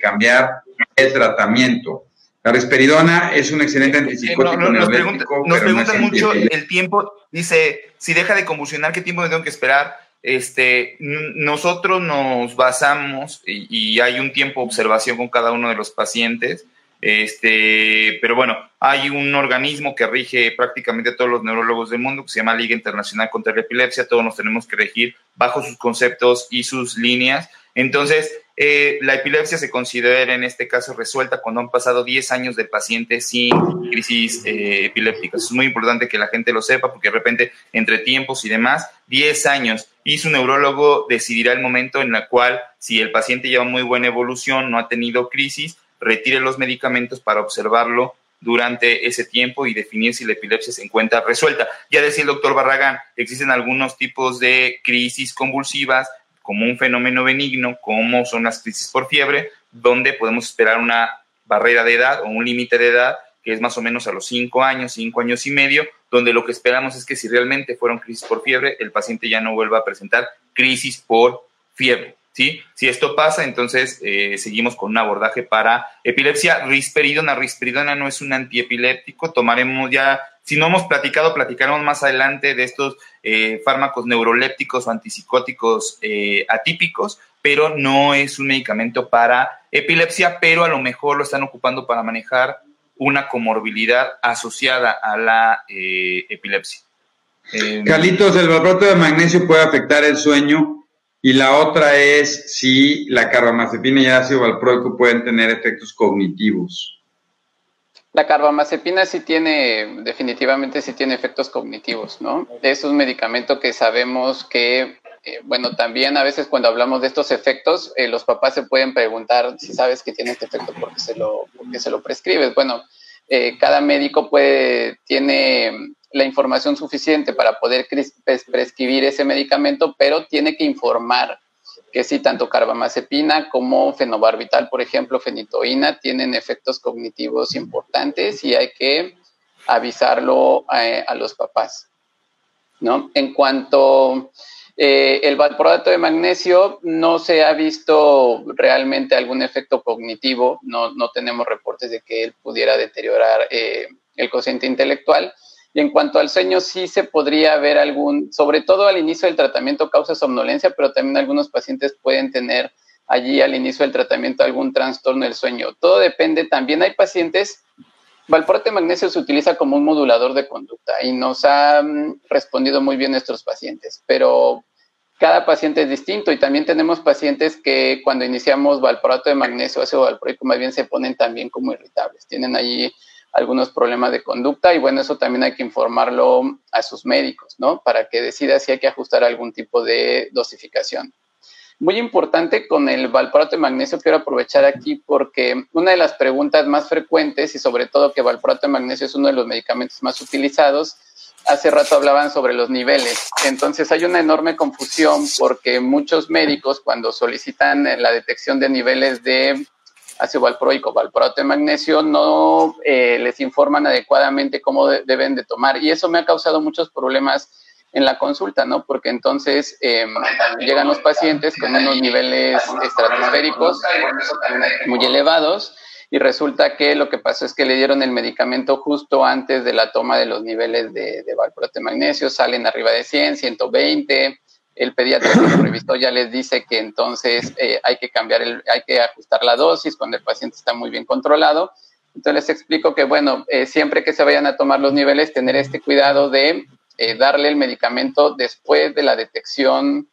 cambiar el tratamiento. La risperidona es un excelente antipsicótico no, nos, preguntan mucho el tiempo. Dice, si deja de convulsionar, ¿qué tiempo me tengo que esperar? Este, nosotros nos basamos y, hay un tiempo de observación con cada uno de los pacientes. Este, pero bueno, hay un organismo que rige prácticamente a todos los neurólogos del mundo que se llama Liga Internacional contra la Epilepsia. Todos nos tenemos que regir bajo sus conceptos y sus líneas. Entonces, eh, la epilepsia se considera en este caso resuelta cuando han pasado 10 años de pacientes sin crisis eh. Es muy importante que la gente lo sepa porque de repente, entre tiempos y demás, 10 años y su neurólogo decidirá el momento en el cual, si el paciente lleva muy buena evolución, no ha tenido crisis, retire los medicamentos para observarlo durante ese tiempo y definir si la epilepsia se encuentra resuelta. Ya decía el doctor Barragán, existen algunos tipos de crisis convulsivas, como un fenómeno benigno, como son las crisis por fiebre, donde podemos esperar una barrera de edad o un límite de edad que es más o menos a los cinco años, cinco años y medio, donde lo que esperamos es que si realmente fueron crisis por fiebre, el paciente ya no vuelva a presentar crisis por fiebre. ¿Sí? Si esto pasa, entonces eh, seguimos con un abordaje para epilepsia. Risperidona, risperidona no es un antiepiléptico, tomaremos ya si no hemos platicado, platicaremos más adelante de estos eh, fármacos neurolépticos o antipsicóticos eh, atípicos, pero no es un medicamento para epilepsia, pero a lo mejor lo están ocupando para manejar una comorbilidad asociada a la epilepsia. Carlitos, el valproato de magnesio puede afectar el sueño y la otra es si la carbamazepina y ácido valproico pueden tener efectos cognitivos. La carbamazepina sí tiene, definitivamente sí tiene efectos cognitivos, ¿no? Es un medicamento que sabemos que, eh, bueno, también a veces cuando hablamos de estos efectos, eh, los papás se pueden preguntar si sabes que tiene este efecto porque se lo, porque se lo prescribes. Bueno, eh, cada médico puede, tiene la información suficiente para poder prescribir ese medicamento, pero tiene que informar que sí, tanto carbamazepina como fenobarbital, por ejemplo, fenitoína, tienen efectos cognitivos importantes y hay que avisarlo eh, a, los papás. ¿no? En cuanto eh, el valproato de magnesio, no se ha visto realmente algún efecto cognitivo, no, no tenemos reportes de que él pudiera deteriorar eh, el cociente intelectual. Y en cuanto al sueño, sí se podría ver algún, sobre todo al inicio del tratamiento causa somnolencia, pero también algunos pacientes pueden tener allí al inicio del tratamiento algún trastorno del sueño. Todo depende, también hay pacientes, valproate magnesio se utiliza como un modulador de conducta y nos han respondido muy bien nuestros pacientes, pero cada paciente es distinto y también tenemos pacientes que cuando iniciamos valproato de magnesio, ácido valproico, más bien se ponen también como irritables. Tienen allí algunos problemas de conducta y bueno, eso también hay que informarlo a sus médicos, ¿no? Para que decida si hay que ajustar algún tipo de dosificación. Muy importante con el valproato de magnesio, quiero aprovechar aquí porque una de las preguntas más frecuentes y sobre todo que valproato de magnesio es uno de los medicamentos más utilizados, hace rato hablaban sobre los niveles. Entonces hay una enorme confusión porque muchos médicos cuando solicitan la detección de niveles de ácido valproico, valproato de magnesio, no eh, les informan adecuadamente cómo deben de tomar. Y eso me ha causado muchos problemas en la consulta, ¿no? Porque entonces em, llegan los pacientes con unos niveles estratosféricos muy elevados y resulta que lo que pasó es que le dieron el medicamento justo antes de la toma de los niveles de, de valproate magnesio, salen arriba de 100, 120, el pediatra que ya les dice que entonces eh, hay que cambiar, el, hay que ajustar la dosis cuando el paciente está muy bien controlado. Entonces les explico que, bueno, eh, siempre que se vayan a tomar los niveles, tener este cuidado de eh, darle el medicamento después de la detección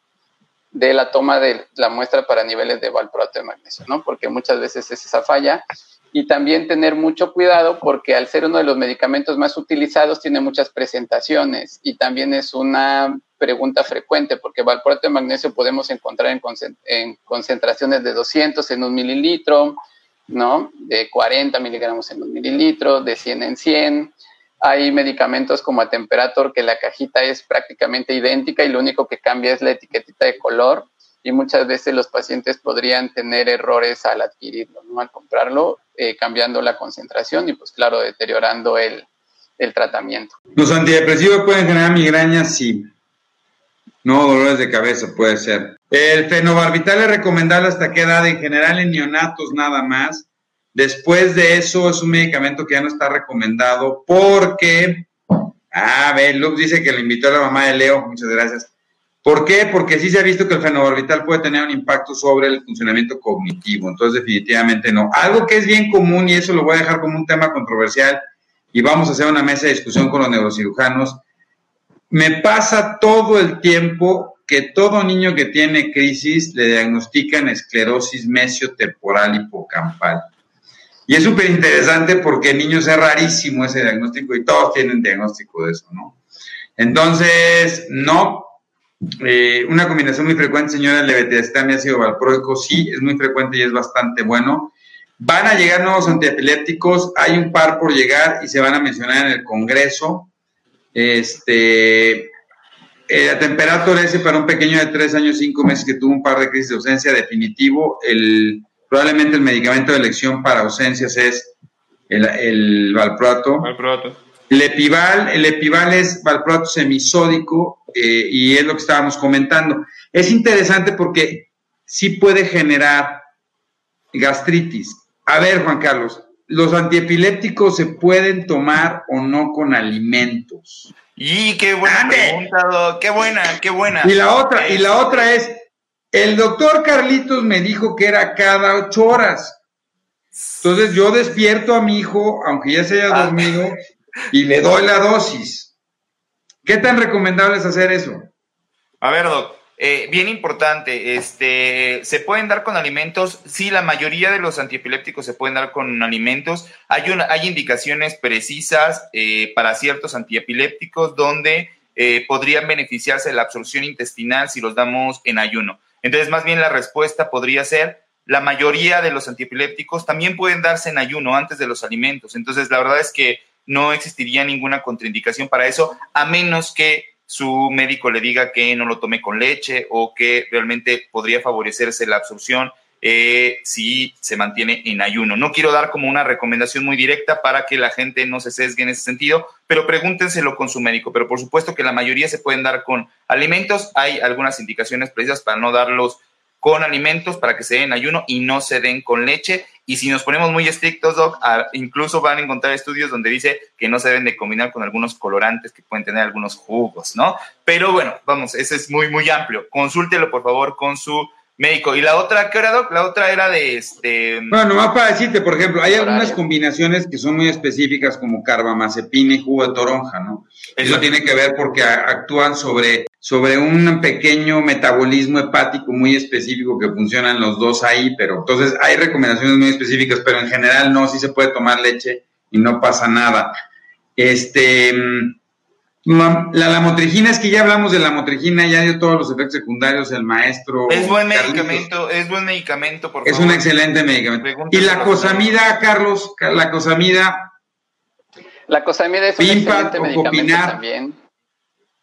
de la toma de la muestra para niveles de valproato de magnesio, ¿no? Porque muchas veces es esa falla. Y también tener mucho cuidado porque al ser uno de los medicamentos más utilizados tiene muchas presentaciones y también es una pregunta frecuente porque valproato de magnesio podemos encontrar en, en concentraciones de 200 en un mililitro, ¿no? De 40 miligramos en un mililitro, de 100 en 100, hay medicamentos como a Temperator que la cajita es prácticamente idéntica y lo único que cambia es la etiquetita de color y muchas veces los pacientes podrían tener errores al adquirirlo, ¿no? al comprarlo, eh, cambiando la concentración y pues claro, deteriorando el, el tratamiento. ¿Los antidepresivos pueden generar migrañas? Sí. No, dolores de cabeza puede ser. El fenobarbital es recomendable hasta qué edad, en general en neonatos nada más. Después de eso es un medicamento que ya no está recomendado porque, ah, ver, Lux dice que le invitó a la mamá de Leo, muchas gracias. ¿Por qué? Porque sí se ha visto que el fenobarbital puede tener un impacto sobre el funcionamiento cognitivo, entonces definitivamente no. Algo que es bien común y eso lo voy a dejar como un tema controversial y vamos a hacer una mesa de discusión con los neurocirujanos. Me pasa todo el tiempo que todo niño que tiene crisis le diagnostican esclerosis mesiotemporal hipocampal. Y es súper interesante porque en niños es rarísimo ese diagnóstico y todos tienen diagnóstico de eso, ¿no? Entonces, no. Eh, una combinación muy frecuente, señora, levetiracetam ácido valproico, sí, es muy frecuente y es bastante bueno. Van a llegar nuevos antiepilépticos, hay un par por llegar y se van a mencionar en el Congreso. Este, eh, la temperatura ese para un pequeño de tres años, cinco meses que tuvo un par de crisis de ausencia, definitivo. El Probablemente el medicamento de elección para ausencias es el, el valproato. El epival, el epival es valproato semisódico eh, y es lo que estábamos comentando. Es interesante porque sí puede generar gastritis. A ver, Juan Carlos, ¿los antiepilépticos se pueden tomar o no con alimentos? Y qué buena pregunta, qué buena, qué buena. Y la otra, y la otra es, el doctor Carlitos me dijo que era cada ocho horas. Entonces yo despierto a mi hijo, aunque ya se haya ah. dormido, y le doy la dosis. ¿Qué tan recomendable es hacer eso? A ver, doc, eh, bien importante, este, ¿se pueden dar con alimentos? Sí, la mayoría de los antiepilépticos se pueden dar con alimentos. Hay, hay indicaciones precisas eh, para ciertos antiepilépticos donde eh, podrían beneficiarse de la absorción intestinal si los damos en ayuno. Entonces, más bien la respuesta podría ser, la mayoría de los antiepilépticos también pueden darse en ayuno antes de los alimentos. Entonces, la verdad es que no existiría ninguna contraindicación para eso, a menos que su médico le diga que no lo tome con leche o que realmente podría favorecerse la absorción eh, si se mantiene en ayuno. No quiero dar como una recomendación muy directa para que la gente no se sesgue en ese sentido, pero pregúntenselo con su médico. Pero por supuesto que la mayoría se pueden dar con alimentos. Hay algunas indicaciones precisas para no darlos con alimentos para que se den ayuno y no se den con leche. Y si nos ponemos muy estrictos, Doc, incluso van a encontrar estudios donde dice que no se deben de combinar con algunos colorantes que pueden tener algunos jugos, ¿no? Pero bueno, vamos, ese es muy, muy amplio. Consúltelo, por favor, con su médico. Y la otra, ¿qué era, Doc? La otra era de este. Bueno, nomás para decirte, por ejemplo, hay algunas combinaciones que son muy específicas, como carbamazepina y jugo de toronja, ¿no? Eso tiene que ver porque actúan sobre, sobre un pequeño metabolismo hepático muy específico que funcionan los dos ahí, pero entonces hay recomendaciones muy específicas, pero en general no, sí se puede tomar leche y no pasa nada. Este, la, la motrigina es que ya hablamos de la motrigina, ya dio todos los efectos secundarios el maestro. Es buen medicamento, es buen medicamento, por Es un excelente medicamento. y la cosamida, Carlos, la cosamida. La cosamida es un excelente medicamento también.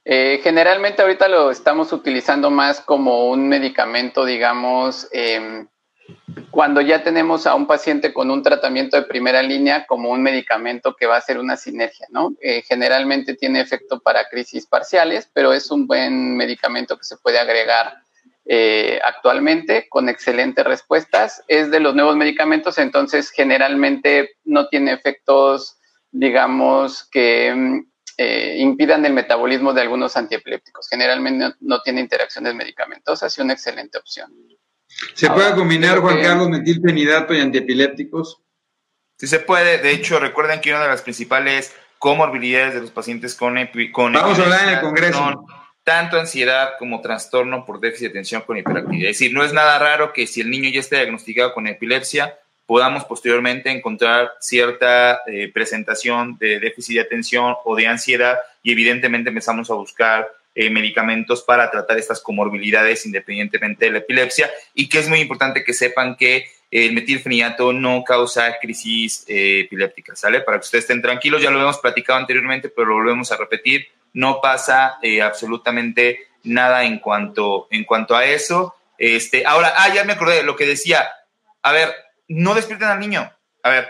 Eh, generalmente ahorita lo estamos utilizando más como un medicamento, digamos, eh, cuando ya tenemos a un paciente con un tratamiento de primera línea como un medicamento que va a ser una sinergia, ¿no? Eh, generalmente tiene efecto para crisis parciales, pero es un buen medicamento que se puede agregar eh, actualmente con excelentes respuestas. Es de los nuevos medicamentos, entonces generalmente no tiene efectos, digamos, que mm, eh, impidan el metabolismo de algunos antiepilépticos. Generalmente no, no tiene interacciones medicamentosas y una excelente opción. ¿Se puede combinar, Juan Carlos, metilfenidato y antiepilépticos? Sí se puede. De hecho, recuerden que una de las principales comorbilidades de los pacientes con, con Vamos a hablar en el Congreso. Son tanto ansiedad como trastorno por déficit de atención con hiperactividad. Es decir, no es nada raro que si el niño ya esté diagnosticado con epilepsia, podamos posteriormente encontrar cierta eh, presentación de déficit de atención o de ansiedad y evidentemente empezamos a buscar eh, medicamentos para tratar estas comorbilidades independientemente de la epilepsia y que es muy importante que sepan que el metilfenidato no causa crisis eh, epilépticas, ¿sale? Para que ustedes estén tranquilos, ya lo hemos platicado anteriormente, pero lo volvemos a repetir, no pasa eh, absolutamente nada en cuanto, en cuanto a eso. Este, ahora, ah, ya me acordé de lo que decía, a ver, no despierten al niño, a ver,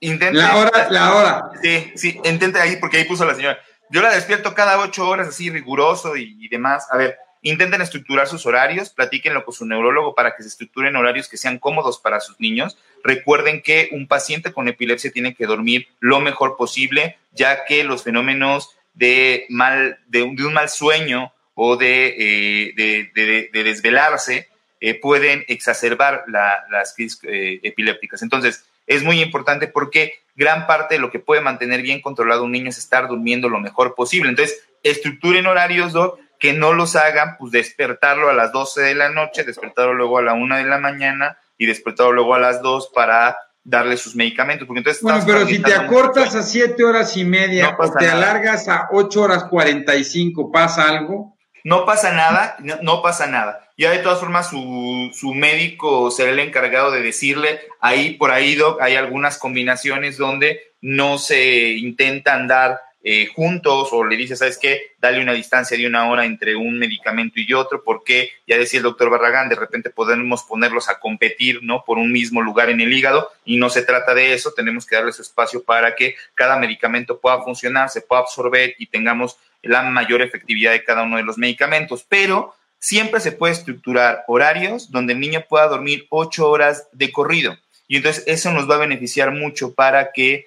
intenten... La hora, la hora. Sí, sí, intenten ahí, porque ahí puso la señora yo la despierto cada ocho horas, así riguroso y, demás. A ver, intenten estructurar sus horarios, platíquenlo con su neurólogo para que se estructuren horarios que sean cómodos para sus niños. Recuerden que un paciente con epilepsia tiene que dormir lo mejor posible, ya que los fenómenos de, mal, de, un mal sueño o de, eh, de, desvelarse eh, pueden exacerbar las crisis eh, epilépticas. Entonces, es muy importante porque gran parte de lo que puede mantener bien controlado un niño es estar durmiendo lo mejor posible. Entonces, estructuren horarios, Doc, que no los hagan, pues despertarlo a las 12 de la noche, despertarlo luego a la 1 de la mañana y despertarlo luego a las 2 para darle sus medicamentos. Porque entonces bueno, pero si te acortas a 7 horas y media o te alargas a 8 horas 45, ¿pasa algo? No pasa nada, no, pasa nada. Ya de todas formas su, su, médico será el encargado de decirle, ahí por ahí, Doc, hay algunas combinaciones donde no se intentan dar eh, juntos o le dice, ¿sabes qué? Dale una distancia de una hora entre un medicamento y otro, porque ya decía el doctor Barragán, de repente podemos ponerlos a competir, ¿no? Por un mismo lugar en el hígado y no se trata de eso, tenemos que darle su espacio para que cada medicamento pueda funcionar, se pueda absorber y tengamos la mayor efectividad de cada uno de los medicamentos, pero siempre se puede estructurar horarios donde el niño pueda dormir ocho horas de corrido. Y entonces eso nos va a beneficiar mucho para que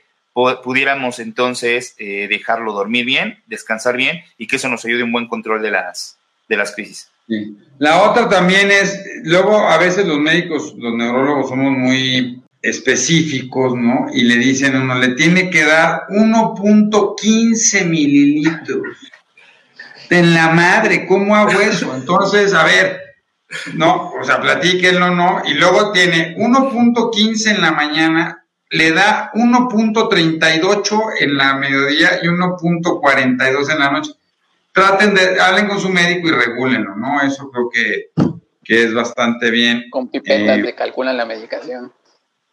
pudiéramos entonces eh, dejarlo dormir bien, descansar bien y que eso nos ayude un buen control de las, de las crisis. La otra también es, luego a veces los médicos, los neurólogos somos muy específicos, ¿no? Y le dicen a uno, le tiene que dar 1.15 mililitros. En la madre, ¿cómo hago eso? <laughs> Entonces, a ver, no, o sea, platíquenlo, ¿no? Y luego tiene 1.15 en la mañana, le da 1.38 en la mediodía y 1.42 en la noche. Traten de, hablen con su médico y regúlenlo, ¿no? Eso creo que, que es bastante bien. Con pipetas eh, le calculan la medicación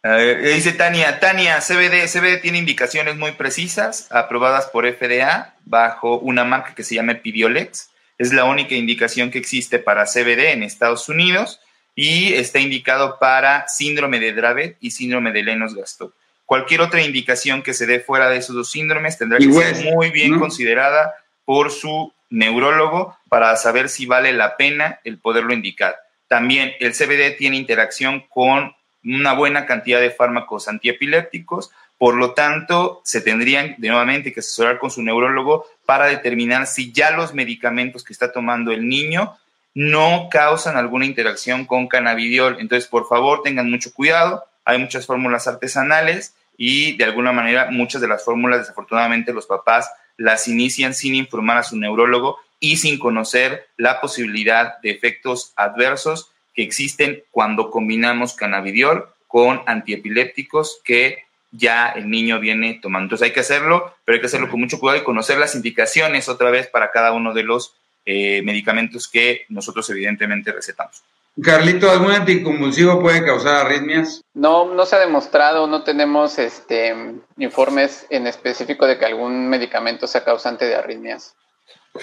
dice Tania, Tania, CBD, CBD tiene indicaciones muy precisas, aprobadas por FDA bajo una marca que se llama Epidiolex. Es la única indicación que existe para CBD en Estados Unidos y está indicado para síndrome de Dravet y síndrome de Lennox-Gastaut. Cualquier otra indicación que se dé fuera de esos dos síndromes tendrá que ser muy bien considerada por su neurólogo para saber si vale la pena el poderlo indicar. También el CBD tiene interacción con una buena cantidad de fármacos antiepilépticos, por lo tanto, se tendrían de nuevamente que asesorar con su neurólogo para determinar si ya los medicamentos que está tomando el niño no causan alguna interacción con cannabidiol. Entonces, por favor, tengan mucho cuidado. Hay muchas fórmulas artesanales y de alguna manera muchas de las fórmulas, desafortunadamente, los papás las inician sin informar a su neurólogo y sin conocer la posibilidad de efectos adversos que existen cuando combinamos cannabidiol con antiepilépticos que ya el niño viene tomando. Entonces hay que hacerlo, pero hay que hacerlo con mucho cuidado y conocer las indicaciones otra vez para cada uno de los eh, medicamentos que nosotros evidentemente recetamos. Carlito, ¿algún anticonvulsivo puede causar arritmias? No, no se ha demostrado, no tenemos este informes en específico de que algún medicamento sea causante de arritmias.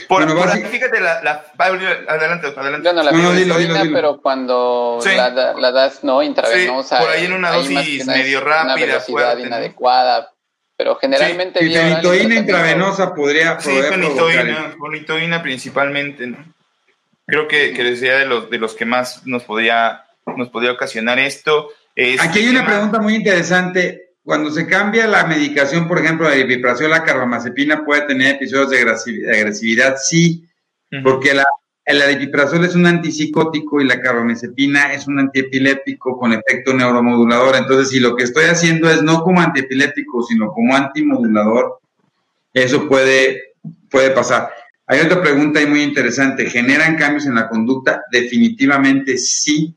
Por, bueno, fíjate, la, la, adelante, adelante. Bueno, la no, pero cuando la, la, das no intravenosa. por ahí en una dosis medio rápida, una velocidad inadecuada, pero generalmente... Sí, fenitoína intravenosa podría... Sí, fenitoína, principalmente, ¿no? Creo que, que decía de los, de los que más nos podía, nos podía ocasionar esto. Aquí hay una pregunta muy interesante cuando se cambia la medicación, por ejemplo, la ibuprofeno, la carbamazepina puede tener episodios de agresividad, sí, porque la, el aripiprazol es un antipsicótico y la carbamazepina es un antiepiléptico con efecto neuromodulador. Entonces, si lo que estoy haciendo es no como antiepiléptico, sino como antimodulador, eso puede, puede pasar. Hay otra pregunta ahí muy interesante. ¿Generan cambios en la conducta? Definitivamente sí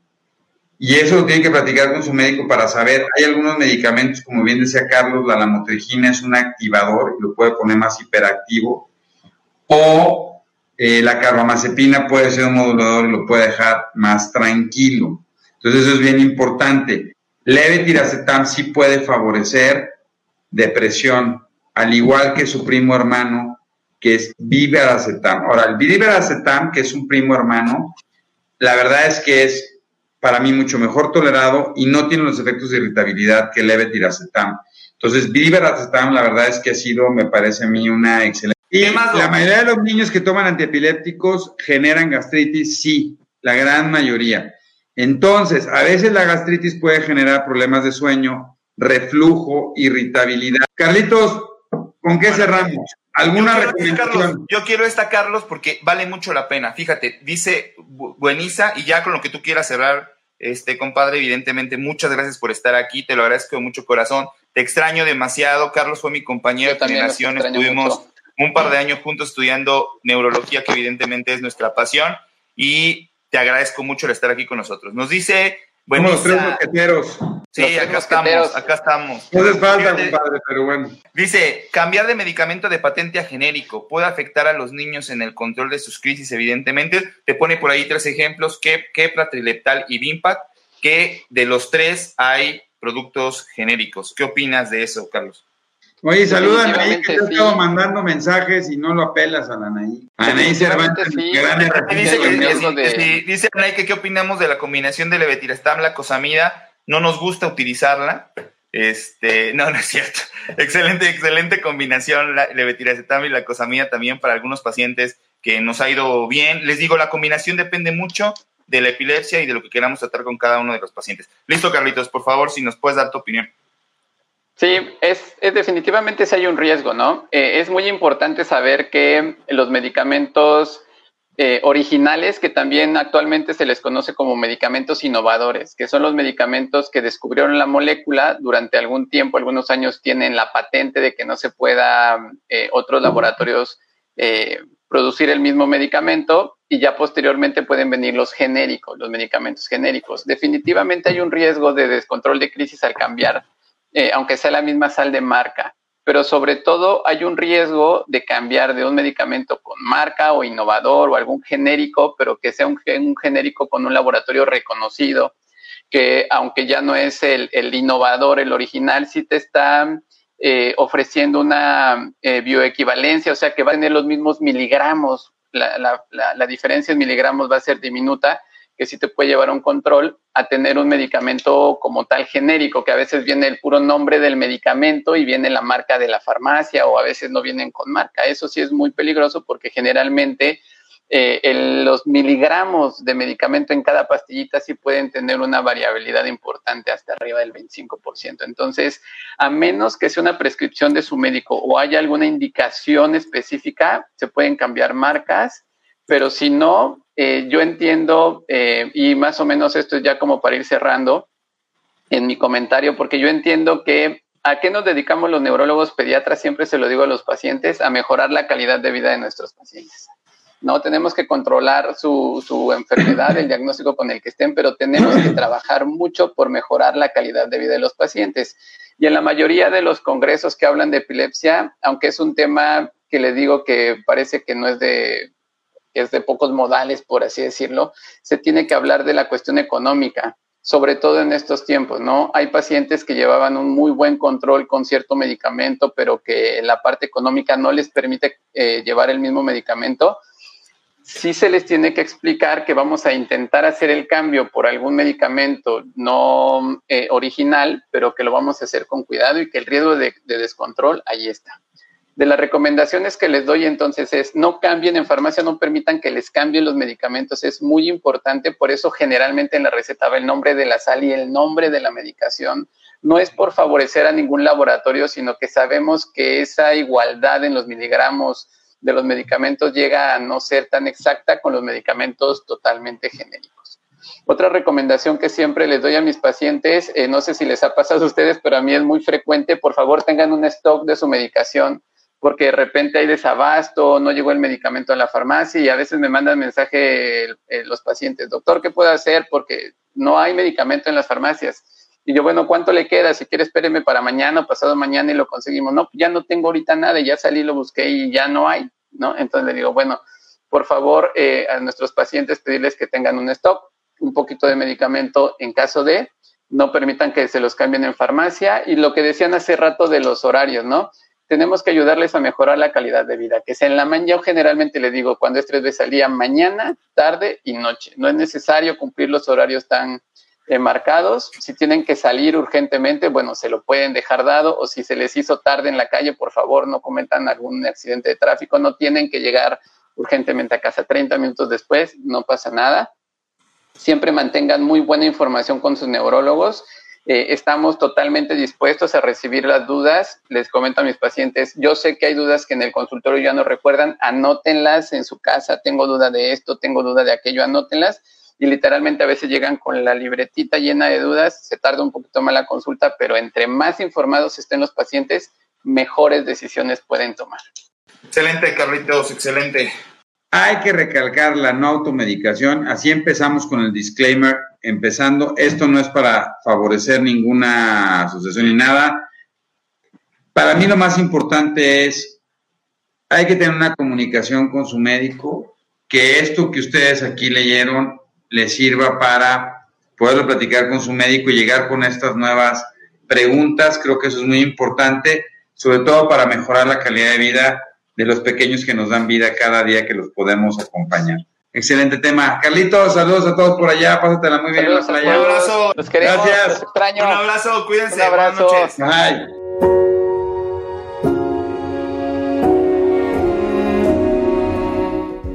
y eso lo tiene que platicar con su médico para saber. Hay algunos medicamentos, como bien decía Carlos, la lamotrigina es un activador y lo puede poner más hiperactivo. O eh, la carbamazepina puede ser un modulador y lo puede dejar más tranquilo. Entonces eso es bien importante. Leve tiracetam sí puede favorecer depresión, al igual que su primo hermano, que es viveracetam. Ahora, el viveracetam, que es un primo hermano, la verdad es que es para mí mucho mejor tolerado y no tiene los efectos de irritabilidad que el levetiracetam. Entonces, viveracetam, la verdad es que ha sido, me parece a mí, una excelente. Y la mayoría de los niños que toman antiepilépticos generan gastritis, sí, la gran mayoría. Entonces, a veces la gastritis puede generar problemas de sueño, reflujo, irritabilidad. Carlitos, ¿con qué cerramos? ¿Alguna yo recomendación? yo quiero esta, Carlos, porque vale mucho la pena. Fíjate, dice Bueniza, y ya con lo que tú quieras cerrar, este compadre, evidentemente, muchas gracias por estar aquí, te lo agradezco de mucho corazón. Te extraño demasiado. Carlos fue mi compañero de generación, estuvimos un par de años juntos estudiando neurología, que evidentemente es nuestra pasión, y te agradezco mucho el estar aquí con nosotros. Nos dice bueno, los tres mosqueteros. Sí, acá estamos, acá estamos. No hace falta, compadre, pero bueno. Dice, cambiar de medicamento de patente a genérico puede afectar a los niños en el control de sus crisis, evidentemente. Te pone por ahí tres ejemplos, Kepra, Trileptal y Vimpact, que de los tres hay productos genéricos. ¿Qué opinas de eso, Carlos? Oye, saluda a Anaí, que te he estado mandando mensajes y no lo apelas a la Anaí. Anaí Cervantes, sí. dice, que, dice Anaí que qué opinamos de la combinación de levetiracetam, la cosamida. No nos gusta utilizarla. Este, no, no es cierto. <laughs> excelente, excelente combinación, la levetiracetam y la cosamida también para algunos pacientes que nos ha ido bien. Les digo, la combinación depende mucho de la epilepsia y de lo que queramos tratar con cada uno de los pacientes. Listo, Carlitos, por favor, si nos puedes dar tu opinión. Sí, es, definitivamente si hay un riesgo, ¿no? Eh, es muy importante saber que los medicamentos eh, originales, que también actualmente se les conoce como medicamentos innovadores, que son los medicamentos que descubrieron la molécula durante algún tiempo, algunos años tienen la patente de que no se pueda eh, otros laboratorios producir el mismo medicamento y ya posteriormente pueden venir los genéricos, los medicamentos genéricos. Definitivamente hay un riesgo de descontrol de crisis al cambiar eh, aunque sea la misma sal de marca. Pero sobre todo hay un riesgo de cambiar de un medicamento con marca o innovador o algún genérico, pero que sea un, genérico con un laboratorio reconocido, que aunque ya no es el, innovador, el original, sí te está eh, ofreciendo una eh, bioequivalencia, o sea que va a tener los mismos miligramos, la, diferencia en miligramos va a ser diminuta, que sí te puede llevar a un control a tener un medicamento como tal genérico, que a veces viene el puro nombre del medicamento y viene la marca de la farmacia o a veces no vienen con marca. Eso sí es muy peligroso porque generalmente eh, los miligramos de medicamento en cada pastillita sí pueden tener una variabilidad importante hasta arriba del 25%. Entonces, a menos que sea una prescripción de su médico o haya alguna indicación específica, se pueden cambiar marcas, pero si no, eh, yo entiendo, eh, y más o menos esto es ya como para ir cerrando en mi comentario, porque yo entiendo que a qué nos dedicamos los neurólogos pediatras, siempre se lo digo a los pacientes, a mejorar la calidad de vida de nuestros pacientes. No tenemos que controlar su, su enfermedad, el diagnóstico con el que estén, pero tenemos que trabajar mucho por mejorar la calidad de vida de los pacientes. Y en la mayoría de los congresos que hablan de epilepsia, aunque es un tema que les digo que parece que no es de, es de pocos modales, por así decirlo, se tiene que hablar de la cuestión económica sobre todo en estos tiempos, ¿no? Hay pacientes que llevaban un muy buen control con cierto medicamento, pero que la parte económica no les permite eh, llevar el mismo medicamento. Sí se les tiene que explicar que vamos a intentar hacer el cambio por algún medicamento no eh, original, pero que lo vamos a hacer con cuidado y que el riesgo de descontrol ahí está de las recomendaciones que les doy entonces es no cambien en farmacia, no permitan que les cambien los medicamentos, es muy importante, por eso generalmente en la receta va el nombre de la sal y el nombre de la medicación. No es por favorecer a ningún laboratorio, sino que sabemos que esa igualdad en los miligramos de los medicamentos llega a no ser tan exacta con los medicamentos totalmente genéricos. Otra recomendación que siempre les doy a mis pacientes, eh, no sé si les ha pasado a ustedes, pero a mí es muy frecuente, por favor tengan un stock de su medicación porque de repente hay desabasto, no llegó el medicamento a la farmacia y a veces me mandan mensaje los pacientes, doctor, ¿qué puedo hacer? Porque no hay medicamento en las farmacias. Y yo, bueno, ¿cuánto le queda? Si quiere, espéreme para mañana o pasado mañana y lo conseguimos. No, ya no tengo ahorita nada, ya salí, lo busqué y ya no hay, ¿no? Entonces le digo, bueno, por favor, eh, a nuestros pacientes pedirles que tengan un stock, un poquito de medicamento en caso de, no permitan que se los cambien en farmacia. Y lo que decían hace rato de los horarios, ¿no? Tenemos que ayudarles a mejorar la calidad de vida, que sea en la mañana, generalmente le digo, cuando es tres veces mañana, tarde y noche. No es necesario cumplir los horarios tan eh, marcados. Si tienen que salir urgentemente, bueno, se lo pueden dejar dado, o si se les hizo tarde en la calle, por favor, no cometan algún accidente de tráfico, no tienen que llegar urgentemente a casa 30 minutos después, no pasa nada. Siempre mantengan muy buena información con sus neurólogos eh, estamos totalmente dispuestos a recibir las dudas. Les comento a mis pacientes, yo sé que hay dudas que en el consultorio ya no recuerdan, anótenlas en su casa, tengo duda de esto, tengo duda de aquello, anótenlas. Y literalmente a veces llegan con la libretita llena de dudas, se tarda un poquito más la consulta, pero entre más informados estén los pacientes, mejores decisiones pueden tomar. Excelente, Carlitos, excelente. Hay que recalcar la no automedicación. Así empezamos con el disclaimer. Empezando, esto no es para favorecer ninguna asociación ni nada. Para mí lo más importante es, hay que tener una comunicación con su médico, que esto que ustedes aquí leyeron les sirva para poderlo platicar con su médico y llegar con estas nuevas preguntas. Creo que eso es muy importante, sobre todo para mejorar la calidad de vida de los pequeños que nos dan vida cada día que los podemos acompañar. Excelente tema. Carlitos, saludos a todos por allá. Pásatela muy bien Un abrazo. Los queremos. Gracias. Un abrazo. Cuídense. Un abrazo. Buenas noches. Bye.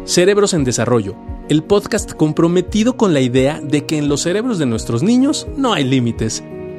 Cerebros en Desarrollo, el podcast comprometido con la idea de que en los cerebros de nuestros niños no hay límites